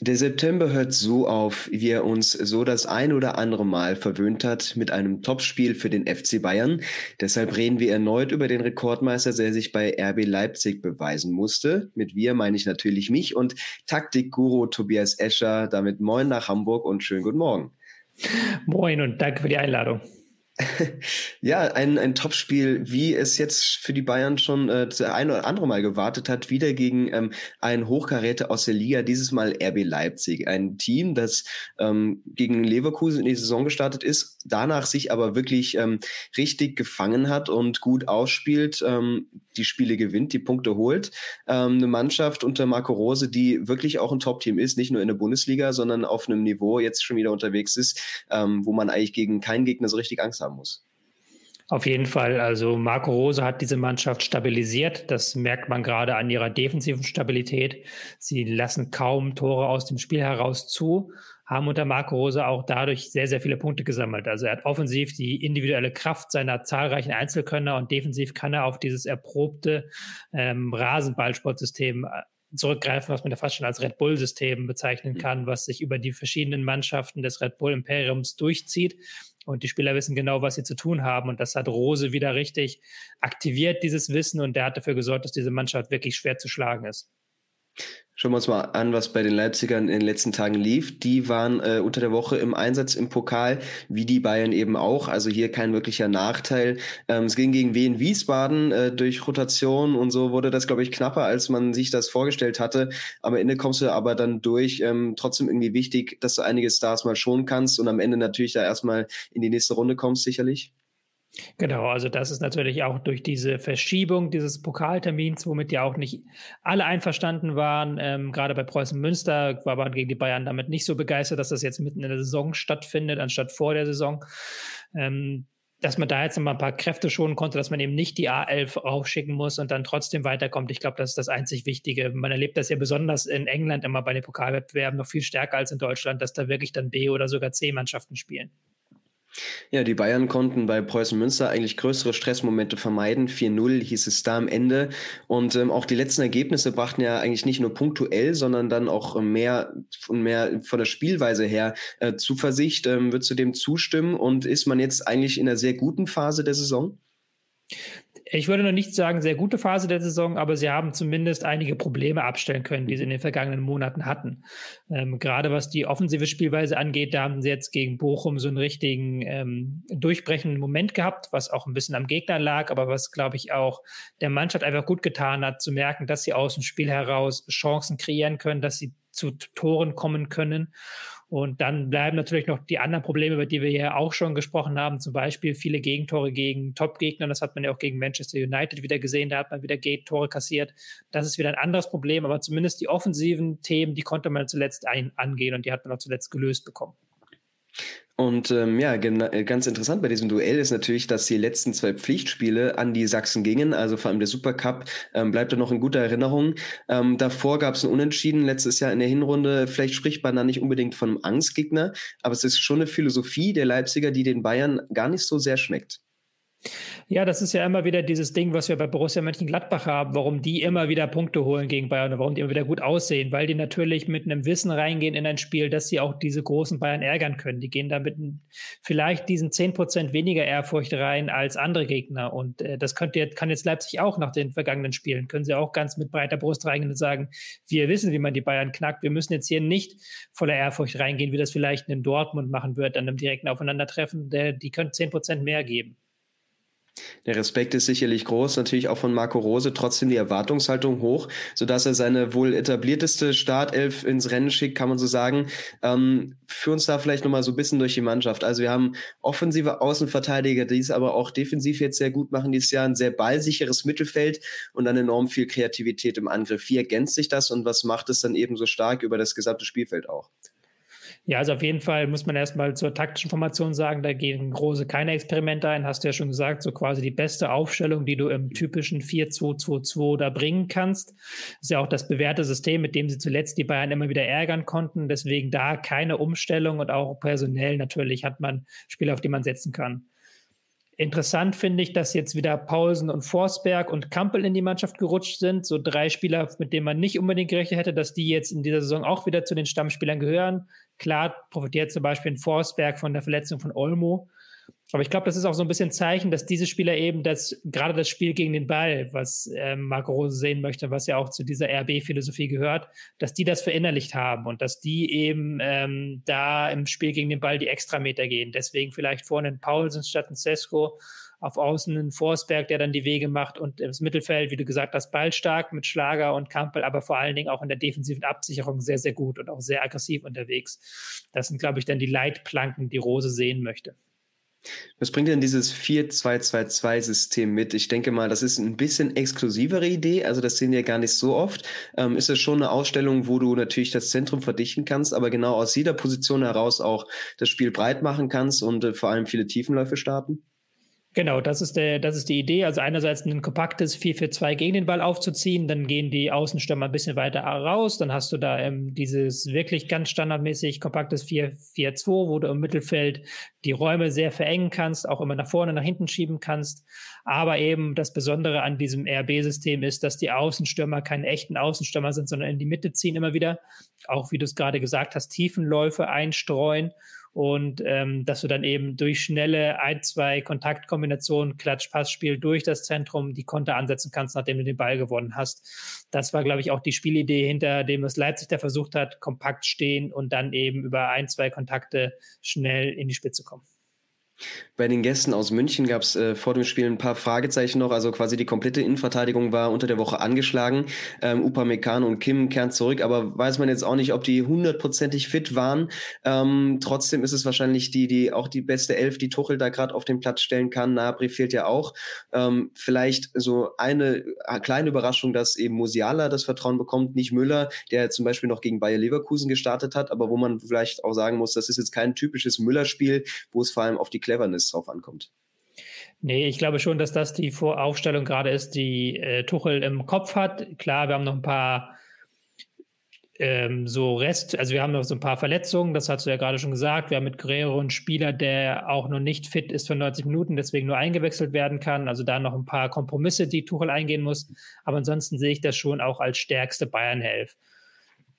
Der September hört so auf, wie er uns so das ein oder andere Mal verwöhnt hat mit einem Topspiel für den FC Bayern. Deshalb reden wir erneut über den Rekordmeister, der sich bei RB Leipzig beweisen musste. Mit wir meine ich natürlich mich und Taktikguru Tobias Escher. Damit moin nach Hamburg und schönen guten Morgen. Moin und danke für die Einladung. Ja, ein, ein Topspiel, wie es jetzt für die Bayern schon äh, ein oder andere Mal gewartet hat, wieder gegen ähm, ein Hochkaräter aus der Liga, dieses Mal RB Leipzig. Ein Team, das ähm, gegen Leverkusen in die Saison gestartet ist, danach sich aber wirklich ähm, richtig gefangen hat und gut ausspielt, ähm, die Spiele gewinnt, die Punkte holt. Ähm, eine Mannschaft unter Marco Rose, die wirklich auch ein Top-Team ist, nicht nur in der Bundesliga, sondern auf einem Niveau jetzt schon wieder unterwegs ist, ähm, wo man eigentlich gegen keinen Gegner so richtig Angst haben muss. Auf jeden Fall. Also Marco Rose hat diese Mannschaft stabilisiert. Das merkt man gerade an ihrer defensiven Stabilität. Sie lassen kaum Tore aus dem Spiel heraus zu, haben unter Marco Rose auch dadurch sehr, sehr viele Punkte gesammelt. Also er hat offensiv die individuelle Kraft seiner zahlreichen Einzelkönner und defensiv kann er auf dieses erprobte ähm, Rasenballsportsystem äh, zurückgreifen, was man ja fast schon als Red Bull-System bezeichnen mhm. kann, was sich über die verschiedenen Mannschaften des Red Bull Imperiums durchzieht. Und die Spieler wissen genau, was sie zu tun haben. Und das hat Rose wieder richtig aktiviert, dieses Wissen. Und der hat dafür gesorgt, dass diese Mannschaft wirklich schwer zu schlagen ist. Schauen wir uns mal an, was bei den Leipzigern in den letzten Tagen lief. Die waren äh, unter der Woche im Einsatz im Pokal, wie die Bayern eben auch. Also hier kein wirklicher Nachteil. Ähm, es ging gegen Wien Wiesbaden äh, durch Rotation und so wurde das, glaube ich, knapper, als man sich das vorgestellt hatte. Am Ende kommst du aber dann durch. Ähm, trotzdem irgendwie wichtig, dass du einige Stars mal schonen kannst und am Ende natürlich da erstmal in die nächste Runde kommst, sicherlich. Genau, also das ist natürlich auch durch diese Verschiebung dieses Pokaltermins, womit ja auch nicht alle einverstanden waren. Ähm, gerade bei Preußen Münster war man gegen die Bayern damit nicht so begeistert, dass das jetzt mitten in der Saison stattfindet, anstatt vor der Saison. Ähm, dass man da jetzt noch mal ein paar Kräfte schonen konnte, dass man eben nicht die A11 raufschicken muss und dann trotzdem weiterkommt. Ich glaube, das ist das einzig Wichtige. Man erlebt das ja besonders in England immer bei den Pokalwettbewerben noch viel stärker als in Deutschland, dass da wirklich dann B- oder sogar C-Mannschaften spielen. Ja, die Bayern konnten bei Preußen Münster eigentlich größere Stressmomente vermeiden. 4-0 hieß es da am Ende. Und ähm, auch die letzten Ergebnisse brachten ja eigentlich nicht nur punktuell, sondern dann auch mehr von mehr von der Spielweise her äh, Zuversicht. Ähm, würdest du dem zustimmen? Und ist man jetzt eigentlich in einer sehr guten Phase der Saison? Ich würde noch nicht sagen, sehr gute Phase der Saison, aber sie haben zumindest einige Probleme abstellen können, die sie in den vergangenen Monaten hatten. Ähm, gerade was die offensive Spielweise angeht, da haben sie jetzt gegen Bochum so einen richtigen ähm, durchbrechenden Moment gehabt, was auch ein bisschen am Gegner lag, aber was, glaube ich, auch der Mannschaft einfach gut getan hat, zu merken, dass sie aus dem Spiel heraus Chancen kreieren können, dass sie zu Toren kommen können. Und dann bleiben natürlich noch die anderen Probleme, über die wir ja auch schon gesprochen haben, zum Beispiel viele Gegentore gegen Top-Gegner. Das hat man ja auch gegen Manchester United wieder gesehen. Da hat man wieder Gegentore kassiert. Das ist wieder ein anderes Problem, aber zumindest die offensiven Themen, die konnte man zuletzt ein angehen und die hat man auch zuletzt gelöst bekommen. Und ähm, ja, äh, ganz interessant bei diesem Duell ist natürlich, dass die letzten zwei Pflichtspiele an die Sachsen gingen. Also vor allem der Supercup ähm, bleibt da noch in guter Erinnerung. Ähm, davor gab es ein Unentschieden letztes Jahr in der Hinrunde. Vielleicht spricht man da nicht unbedingt von einem Angstgegner, aber es ist schon eine Philosophie der Leipziger, die den Bayern gar nicht so sehr schmeckt. Ja, das ist ja immer wieder dieses Ding, was wir bei Borussia Mönchengladbach haben, warum die immer wieder Punkte holen gegen Bayern und warum die immer wieder gut aussehen, weil die natürlich mit einem Wissen reingehen in ein Spiel, dass sie auch diese großen Bayern ärgern können. Die gehen da mit vielleicht diesen 10% weniger Ehrfurcht rein als andere Gegner und äh, das könnte, kann jetzt Leipzig auch nach den vergangenen Spielen, können sie auch ganz mit breiter Brust reingehen und sagen, wir wissen, wie man die Bayern knackt, wir müssen jetzt hier nicht voller Ehrfurcht reingehen, wie das vielleicht in Dortmund machen wird, an einem direkten Aufeinandertreffen, der, die können 10% mehr geben. Der Respekt ist sicherlich groß, natürlich auch von Marco Rose, trotzdem die Erwartungshaltung hoch, sodass er seine wohl etablierteste Startelf ins Rennen schickt, kann man so sagen. Ähm, führ uns da vielleicht nochmal so ein bisschen durch die Mannschaft. Also wir haben offensive Außenverteidiger, die es aber auch defensiv jetzt sehr gut machen dieses Jahr, ein sehr ballsicheres Mittelfeld und dann enorm viel Kreativität im Angriff. Wie ergänzt sich das und was macht es dann eben so stark über das gesamte Spielfeld auch? Ja, also auf jeden Fall muss man erstmal zur taktischen Formation sagen, da gehen große keine Experimente ein, hast du ja schon gesagt, so quasi die beste Aufstellung, die du im typischen 4-2-2-2 da bringen kannst. Ist ja auch das bewährte System, mit dem sie zuletzt die Bayern immer wieder ärgern konnten. Deswegen da keine Umstellung und auch personell natürlich hat man Spieler, auf die man setzen kann. Interessant finde ich, dass jetzt wieder Paulsen und Forsberg und Kampel in die Mannschaft gerutscht sind. So drei Spieler, mit denen man nicht unbedingt gerechnet hätte, dass die jetzt in dieser Saison auch wieder zu den Stammspielern gehören. Klar profitiert zum Beispiel ein Forsberg von der Verletzung von Olmo. Aber ich glaube, das ist auch so ein bisschen Zeichen, dass diese Spieler eben das, gerade das Spiel gegen den Ball, was ähm, Marco Rose sehen möchte, was ja auch zu dieser RB-Philosophie gehört, dass die das verinnerlicht haben und dass die eben ähm, da im Spiel gegen den Ball die Extrameter gehen. Deswegen vielleicht vorne ein Paulsen statt ein Sesko, auf Außen ein Forsberg, der dann die Wege macht und das Mittelfeld, wie du gesagt hast, ballstark mit Schlager und Kampel, aber vor allen Dingen auch in der defensiven Absicherung sehr, sehr gut und auch sehr aggressiv unterwegs. Das sind, glaube ich, dann die Leitplanken, die Rose sehen möchte. Was bringt denn dieses 4-2-2-2-System mit? Ich denke mal, das ist ein bisschen exklusivere Idee, also das sehen wir gar nicht so oft. Ähm, ist es schon eine Ausstellung, wo du natürlich das Zentrum verdichten kannst, aber genau aus jeder Position heraus auch das Spiel breit machen kannst und äh, vor allem viele Tiefenläufe starten? Genau, das ist, der, das ist die Idee. Also einerseits ein kompaktes 4-4-2 gegen den Ball aufzuziehen, dann gehen die Außenstürmer ein bisschen weiter raus, dann hast du da ähm, dieses wirklich ganz standardmäßig kompaktes 4-4-2, wo du im Mittelfeld die Räume sehr verengen kannst, auch immer nach vorne, nach hinten schieben kannst. Aber eben das Besondere an diesem RB-System ist, dass die Außenstürmer keine echten Außenstürmer sind, sondern in die Mitte ziehen immer wieder. Auch wie du es gerade gesagt hast, Tiefenläufe einstreuen und ähm, dass du dann eben durch schnelle ein, zwei Kontaktkombinationen, Klatsch-Pass-Spiel durch das Zentrum die Konter ansetzen kannst, nachdem du den Ball gewonnen hast. Das war, glaube ich, auch die Spielidee, hinter dem was Leipzig da versucht hat, kompakt stehen und dann eben über ein, zwei Kontakte schnell in die Spitze kommen. Bei den Gästen aus München gab es äh, vor dem Spiel ein paar Fragezeichen noch. Also quasi die komplette Innenverteidigung war unter der Woche angeschlagen. Ähm, Upamecano und Kim kehren zurück, aber weiß man jetzt auch nicht, ob die hundertprozentig fit waren. Ähm, trotzdem ist es wahrscheinlich die, die auch die beste Elf, die Tuchel da gerade auf den Platz stellen kann. Nabri fehlt ja auch. Ähm, vielleicht so eine äh, kleine Überraschung, dass eben Musiala das Vertrauen bekommt, nicht Müller, der zum Beispiel noch gegen Bayer Leverkusen gestartet hat, aber wo man vielleicht auch sagen muss, das ist jetzt kein typisches Müller-Spiel, wo es vor allem auf die Cleverness drauf ankommt. Nee, ich glaube schon, dass das die Voraufstellung gerade ist, die äh, Tuchel im Kopf hat. Klar, wir haben noch ein paar ähm, so Rest, also wir haben noch so ein paar Verletzungen, das hast du ja gerade schon gesagt. Wir haben mit Guerrero einen Spieler, der auch noch nicht fit ist für 90 Minuten, deswegen nur eingewechselt werden kann. Also da noch ein paar Kompromisse, die Tuchel eingehen muss. Aber ansonsten sehe ich das schon auch als stärkste Bayern-Helf.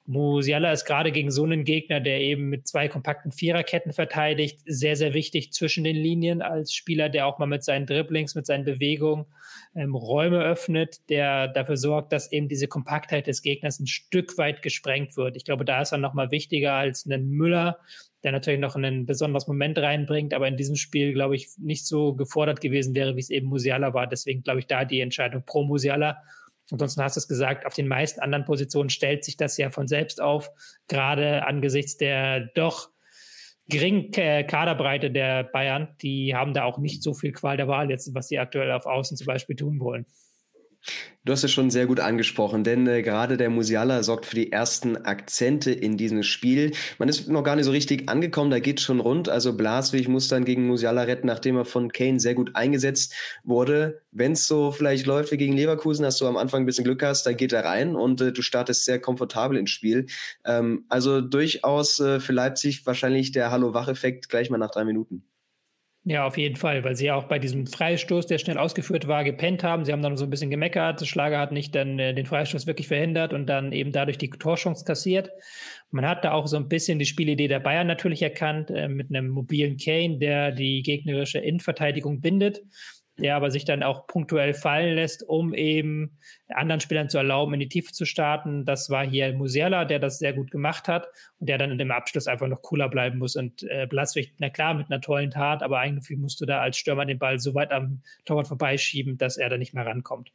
Musiala ist gerade gegen so einen Gegner, der eben mit zwei kompakten Viererketten verteidigt, sehr, sehr wichtig zwischen den Linien als Spieler, der auch mal mit seinen Dribblings, mit seinen Bewegungen ähm, Räume öffnet, der dafür sorgt, dass eben diese Kompaktheit des Gegners ein Stück weit gesprengt wird. Ich glaube, da ist er nochmal wichtiger als ein Müller, der natürlich noch einen besonderes Moment reinbringt, aber in diesem Spiel, glaube ich, nicht so gefordert gewesen wäre, wie es eben Musiala war. Deswegen glaube ich da die Entscheidung pro Musiala Ansonsten hast du es gesagt, auf den meisten anderen Positionen stellt sich das ja von selbst auf, gerade angesichts der doch geringen Kaderbreite der Bayern. Die haben da auch nicht so viel Qual der Wahl jetzt, was sie aktuell auf Außen zum Beispiel tun wollen. Du hast es schon sehr gut angesprochen, denn äh, gerade der Musiala sorgt für die ersten Akzente in diesem Spiel. Man ist noch gar nicht so richtig angekommen, da geht schon rund. Also Blaswig muss dann gegen Musiala retten, nachdem er von Kane sehr gut eingesetzt wurde. Wenn es so vielleicht läuft wie gegen Leverkusen, dass du am Anfang ein bisschen Glück hast, dann geht er rein und äh, du startest sehr komfortabel ins Spiel. Ähm, also durchaus äh, für Leipzig wahrscheinlich der Hallo-Wach-Effekt gleich mal nach drei Minuten. Ja, auf jeden Fall, weil sie ja auch bei diesem Freistoß, der schnell ausgeführt war, gepennt haben. Sie haben dann so ein bisschen gemeckert. Schlager hat nicht dann äh, den Freistoß wirklich verhindert und dann eben dadurch die Torchance kassiert. Man hat da auch so ein bisschen die Spielidee der Bayern natürlich erkannt, äh, mit einem mobilen Kane, der die gegnerische Innenverteidigung bindet der aber sich dann auch punktuell fallen lässt, um eben anderen Spielern zu erlauben, in die Tiefe zu starten. Das war hier Musiala, der das sehr gut gemacht hat und der dann in dem Abschluss einfach noch cooler bleiben muss. Und äh, Blaswig, na klar, mit einer tollen Tat, aber eigentlich musst du da als Stürmer den Ball so weit am Torwart vorbeischieben, dass er da nicht mehr rankommt.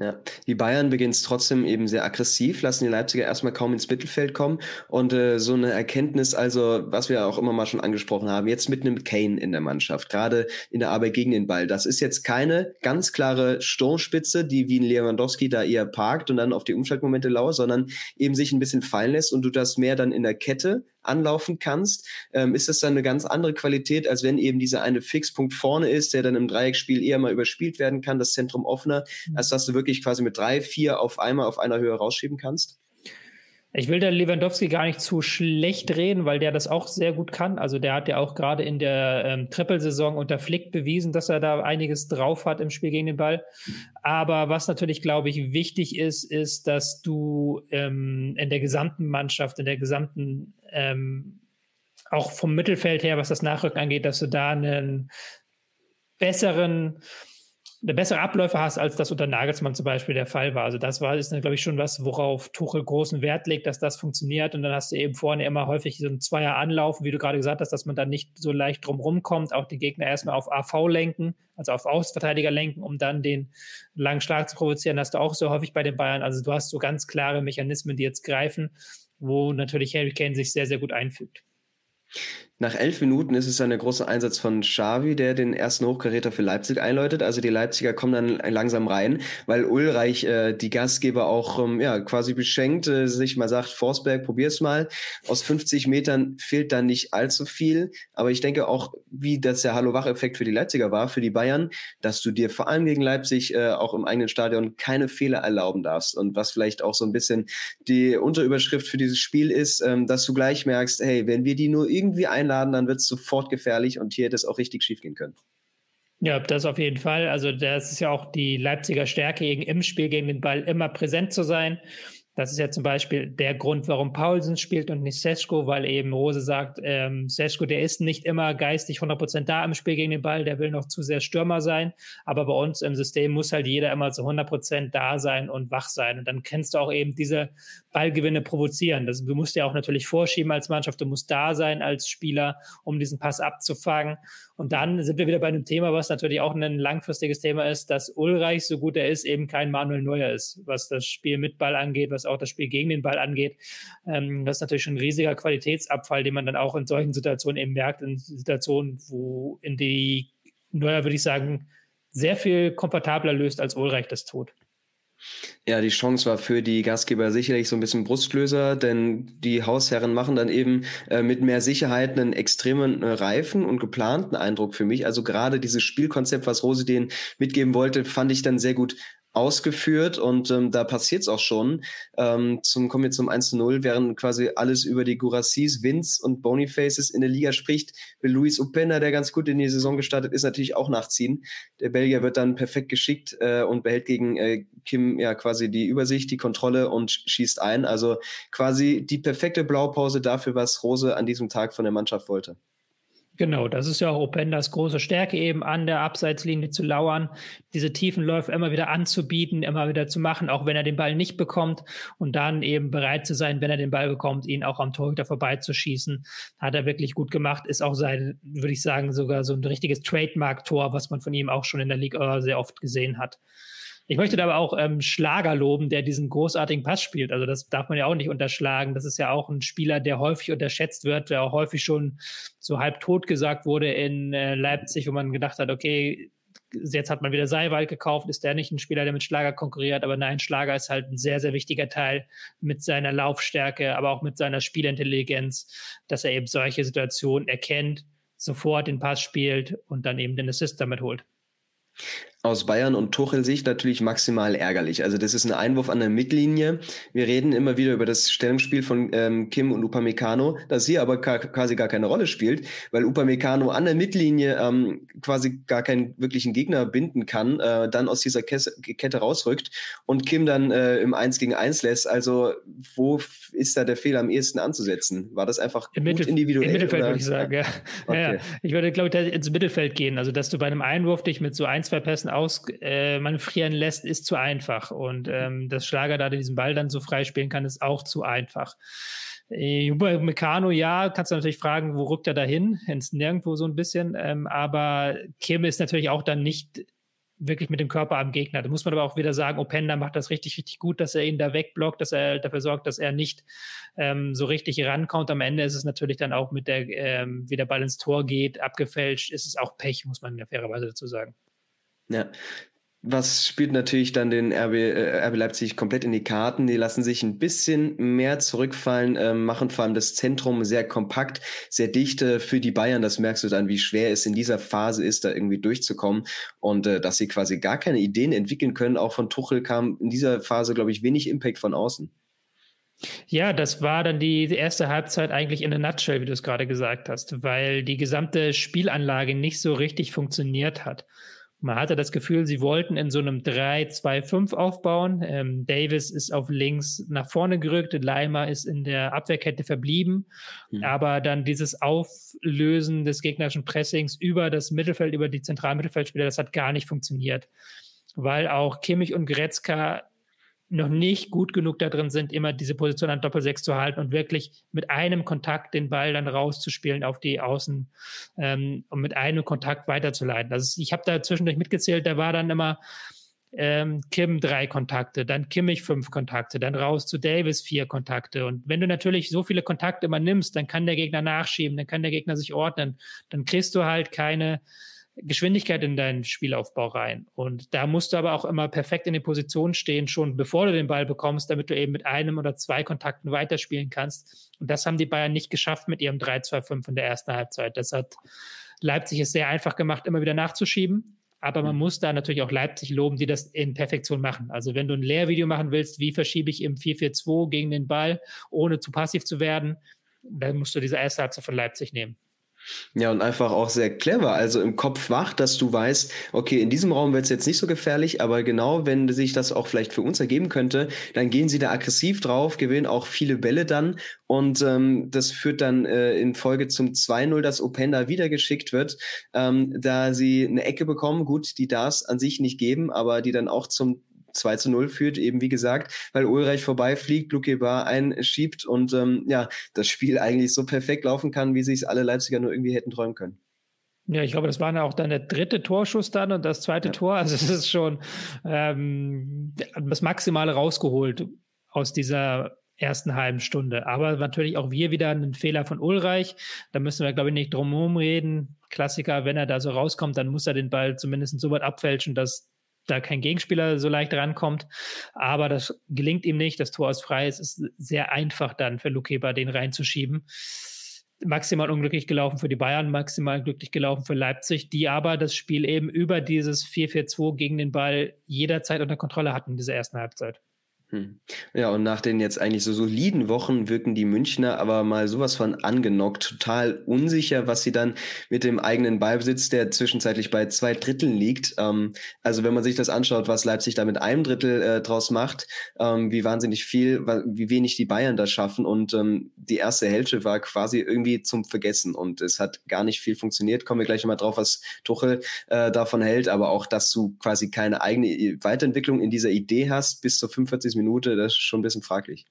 Ja, die Bayern beginnen es trotzdem eben sehr aggressiv, lassen die Leipziger erstmal kaum ins Mittelfeld kommen und äh, so eine Erkenntnis, also was wir auch immer mal schon angesprochen haben, jetzt mit einem Kane in der Mannschaft, gerade in der Arbeit gegen den Ball. Das ist jetzt keine ganz klare Sturmspitze, die wie ein Lewandowski da eher parkt und dann auf die Umschaltmomente lauert, sondern eben sich ein bisschen fallen lässt und du das mehr dann in der Kette anlaufen kannst, ähm, ist das dann eine ganz andere Qualität, als wenn eben dieser eine Fixpunkt vorne ist, der dann im Dreieckspiel eher mal überspielt werden kann, das Zentrum offener, mhm. als dass du wirklich quasi mit drei, vier auf einmal auf einer Höhe rausschieben kannst? Ich will der Lewandowski gar nicht zu schlecht reden, weil der das auch sehr gut kann. Also der hat ja auch gerade in der ähm, Trippelsaison unter Flick bewiesen, dass er da einiges drauf hat im Spiel gegen den Ball. Aber was natürlich, glaube ich, wichtig ist, ist, dass du ähm, in der gesamten Mannschaft, in der gesamten, ähm, auch vom Mittelfeld her, was das Nachrücken angeht, dass du da einen besseren bessere Abläufe hast, als das unter Nagelsmann zum Beispiel der Fall war. Also das war, ist, glaube ich, schon was, worauf Tuchel großen Wert legt, dass das funktioniert. Und dann hast du eben vorne immer häufig so ein Zweier anlaufen, wie du gerade gesagt hast, dass man da nicht so leicht drum rumkommt, auch die Gegner erstmal auf AV lenken, also auf Außenverteidiger lenken, um dann den langen Schlag zu provozieren. Hast du auch so häufig bei den Bayern. Also du hast so ganz klare Mechanismen, die jetzt greifen, wo natürlich Harry Kane sich sehr, sehr gut einfügt. Nach elf Minuten ist es dann der große Einsatz von Xavi, der den ersten Hochkaräter für Leipzig einläutet. Also die Leipziger kommen dann langsam rein, weil Ulreich äh, die Gastgeber auch ähm, ja, quasi beschenkt, äh, sich mal sagt, Forsberg, probier's mal. Aus 50 Metern fehlt dann nicht allzu viel. Aber ich denke auch, wie das der Hallo-Wach-Effekt für die Leipziger war, für die Bayern, dass du dir vor allem gegen Leipzig äh, auch im eigenen Stadion keine Fehler erlauben darfst. Und was vielleicht auch so ein bisschen die Unterüberschrift für dieses Spiel ist, ähm, dass du gleich merkst, hey, wenn wir die nur irgendwie ein einladen, dann wird es sofort gefährlich und hier hätte es auch richtig schief gehen können. Ja, das auf jeden Fall. Also das ist ja auch die Leipziger Stärke, im Spiel gegen den Ball immer präsent zu sein. Das ist ja zum Beispiel der Grund, warum Paulsen spielt und nicht Seschko, weil eben Rose sagt, ähm, Seschko, der ist nicht immer geistig 100% da im Spiel gegen den Ball, der will noch zu sehr Stürmer sein. Aber bei uns im System muss halt jeder immer zu 100% da sein und wach sein. Und dann kennst du auch eben diese Ballgewinne provozieren. Das, du musst ja auch natürlich vorschieben als Mannschaft, du musst da sein als Spieler, um diesen Pass abzufangen. Und dann sind wir wieder bei einem Thema, was natürlich auch ein langfristiges Thema ist, dass Ulreich, so gut er ist, eben kein Manuel Neuer ist, was das Spiel mit Ball angeht, was auch das Spiel gegen den Ball angeht. Ähm, das ist natürlich schon ein riesiger Qualitätsabfall, den man dann auch in solchen Situationen eben merkt, in Situationen, wo in die Neuer, würde ich sagen, sehr viel komfortabler löst, als Ulreich das tut. Ja, die Chance war für die Gastgeber sicherlich so ein bisschen Brustlöser, denn die Hausherren machen dann eben äh, mit mehr Sicherheit einen extremen äh, reifen und geplanten Eindruck für mich. Also gerade dieses Spielkonzept, was Rose denen mitgeben wollte, fand ich dann sehr gut ausgeführt und ähm, da passiert es auch schon. Ähm, zum, kommen wir zum 1 0, während quasi alles über die Gurassis, Vince und Bonifaces in der Liga spricht, will Luis Upenda, der ganz gut in die Saison gestartet ist, natürlich auch nachziehen. Der Belgier wird dann perfekt geschickt äh, und behält gegen äh, Kim ja quasi die Übersicht, die Kontrolle und schießt ein. Also quasi die perfekte Blaupause dafür, was Rose an diesem Tag von der Mannschaft wollte. Genau, das ist ja auch Opendas große Stärke, eben an der Abseitslinie zu lauern, diese tiefen Läufe immer wieder anzubieten, immer wieder zu machen, auch wenn er den Ball nicht bekommt und dann eben bereit zu sein, wenn er den Ball bekommt, ihn auch am Torhüter vorbeizuschießen. Hat er wirklich gut gemacht, ist auch sein, würde ich sagen, sogar so ein richtiges Trademark-Tor, was man von ihm auch schon in der Liga sehr oft gesehen hat. Ich möchte da aber auch ähm, Schlager loben, der diesen großartigen Pass spielt. Also das darf man ja auch nicht unterschlagen. Das ist ja auch ein Spieler, der häufig unterschätzt wird, der auch häufig schon so halb tot gesagt wurde in äh, Leipzig, wo man gedacht hat, okay, jetzt hat man wieder Seiwald gekauft, ist der nicht ein Spieler, der mit Schlager konkurriert, aber nein, Schlager ist halt ein sehr, sehr wichtiger Teil mit seiner Laufstärke, aber auch mit seiner Spielintelligenz, dass er eben solche Situationen erkennt, sofort den Pass spielt und dann eben den Assist damit holt aus Bayern und Tuchel-Sicht natürlich maximal ärgerlich. Also das ist ein Einwurf an der Mittellinie. Wir reden immer wieder über das Stellungsspiel von ähm, Kim und Upamecano, das hier aber quasi gar keine Rolle spielt, weil Upamecano an der Mittellinie ähm, quasi gar keinen wirklichen Gegner binden kann, äh, dann aus dieser Kesse, Kette rausrückt und Kim dann äh, im 1 gegen 1 lässt. Also wo ist da der Fehler am ehesten anzusetzen? War das einfach Im gut individuell? Im Mittelfeld oder? würde ich sagen, ja. Okay. ja. Ich würde, glaube ich, ins Mittelfeld gehen. Also dass du bei einem Einwurf dich mit so ein, zwei Pässen ausmanövrieren äh, lässt, ist zu einfach. Und ähm, das Schlager da diesen Ball dann so freispielen kann, ist auch zu einfach. Äh, Meccano, ja, kannst du natürlich fragen, wo rückt er da hin? Ins Nirgendwo so ein bisschen. Ähm, aber Kim ist natürlich auch dann nicht wirklich mit dem Körper am Gegner. Da muss man aber auch wieder sagen, Openda macht das richtig, richtig gut, dass er ihn da wegblockt, dass er dafür sorgt, dass er nicht ähm, so richtig rankommt. Am Ende ist es natürlich dann auch mit der, ähm, wie der Ball ins Tor geht, abgefälscht, ist es auch Pech, muss man ja fairerweise dazu sagen. Ja. Was spielt natürlich dann den RB, äh, RB Leipzig komplett in die Karten? Die lassen sich ein bisschen mehr zurückfallen, äh, machen vor allem das Zentrum sehr kompakt, sehr dicht äh, für die Bayern. Das merkst du dann, wie schwer es in dieser Phase ist, da irgendwie durchzukommen und äh, dass sie quasi gar keine Ideen entwickeln können. Auch von Tuchel kam in dieser Phase, glaube ich, wenig Impact von außen. Ja, das war dann die erste Halbzeit eigentlich in a nutshell, wie du es gerade gesagt hast, weil die gesamte Spielanlage nicht so richtig funktioniert hat. Man hatte das Gefühl, sie wollten in so einem 3-2-5 aufbauen. Ähm, Davis ist auf links nach vorne gerückt, Leimer ist in der Abwehrkette verblieben. Mhm. Aber dann dieses Auflösen des gegnerischen Pressings über das Mittelfeld, über die zentralen Mittelfeldspieler, das hat gar nicht funktioniert. Weil auch Kimmich und Gretzka noch nicht gut genug da drin sind, immer diese Position an Doppelsechs zu halten und wirklich mit einem Kontakt den Ball dann rauszuspielen auf die Außen ähm, und mit einem Kontakt weiterzuleiten. Also ich habe da zwischendurch mitgezählt, da war dann immer ähm, Kim drei Kontakte, dann Kimmich fünf Kontakte, dann raus zu Davis vier Kontakte. Und wenn du natürlich so viele Kontakte immer nimmst, dann kann der Gegner nachschieben, dann kann der Gegner sich ordnen, dann kriegst du halt keine Geschwindigkeit in deinen Spielaufbau rein. Und da musst du aber auch immer perfekt in die Position stehen, schon bevor du den Ball bekommst, damit du eben mit einem oder zwei Kontakten weiterspielen kannst. Und das haben die Bayern nicht geschafft mit ihrem 3-2-5 in der ersten Halbzeit. Das hat Leipzig es sehr einfach gemacht, immer wieder nachzuschieben. Aber man mhm. muss da natürlich auch Leipzig loben, die das in Perfektion machen. Also wenn du ein Lehrvideo machen willst, wie verschiebe ich im 4-4-2 gegen den Ball, ohne zu passiv zu werden, dann musst du diese erste Halbzeit von Leipzig nehmen. Ja, und einfach auch sehr clever, also im Kopf wach, dass du weißt, okay, in diesem Raum wird es jetzt nicht so gefährlich, aber genau, wenn sich das auch vielleicht für uns ergeben könnte, dann gehen sie da aggressiv drauf, gewinnen auch viele Bälle dann und ähm, das führt dann äh, in Folge zum 2-0, dass Openda wieder geschickt wird, ähm, da sie eine Ecke bekommen, gut, die darf es an sich nicht geben, aber die dann auch zum 2 zu 0 führt, eben wie gesagt, weil Ulreich vorbeifliegt, Luke Bar einschiebt und ähm, ja, das Spiel eigentlich so perfekt laufen kann, wie sich alle Leipziger nur irgendwie hätten träumen können. Ja, ich glaube, das war auch dann der dritte Torschuss dann und das zweite ja. Tor. Also es ist schon ähm, das Maximale rausgeholt aus dieser ersten halben Stunde. Aber natürlich auch wir wieder einen Fehler von Ulreich. Da müssen wir, glaube ich, nicht drum herum reden. Klassiker, wenn er da so rauskommt, dann muss er den Ball zumindest so weit abfälschen, dass da kein Gegenspieler so leicht rankommt. Aber das gelingt ihm nicht. Das Tor ist frei. Es ist sehr einfach dann für Lukeba, den reinzuschieben. Maximal unglücklich gelaufen für die Bayern, maximal glücklich gelaufen für Leipzig, die aber das Spiel eben über dieses 4-4-2 gegen den Ball jederzeit unter Kontrolle hatten in dieser ersten Halbzeit. Hm. Ja, und nach den jetzt eigentlich so soliden Wochen wirken die Münchner aber mal sowas von angenockt, total unsicher, was sie dann mit dem eigenen Ballbesitz, der zwischenzeitlich bei zwei Dritteln liegt. Ähm, also wenn man sich das anschaut, was Leipzig da mit einem Drittel äh, draus macht, ähm, wie wahnsinnig viel, wie wenig die Bayern da schaffen. Und ähm, die erste Hälfte war quasi irgendwie zum Vergessen und es hat gar nicht viel funktioniert. Kommen wir gleich nochmal drauf, was Tuchel äh, davon hält, aber auch, dass du quasi keine eigene Weiterentwicklung in dieser Idee hast bis zur 45 Minute, das ist schon ein bisschen fraglich.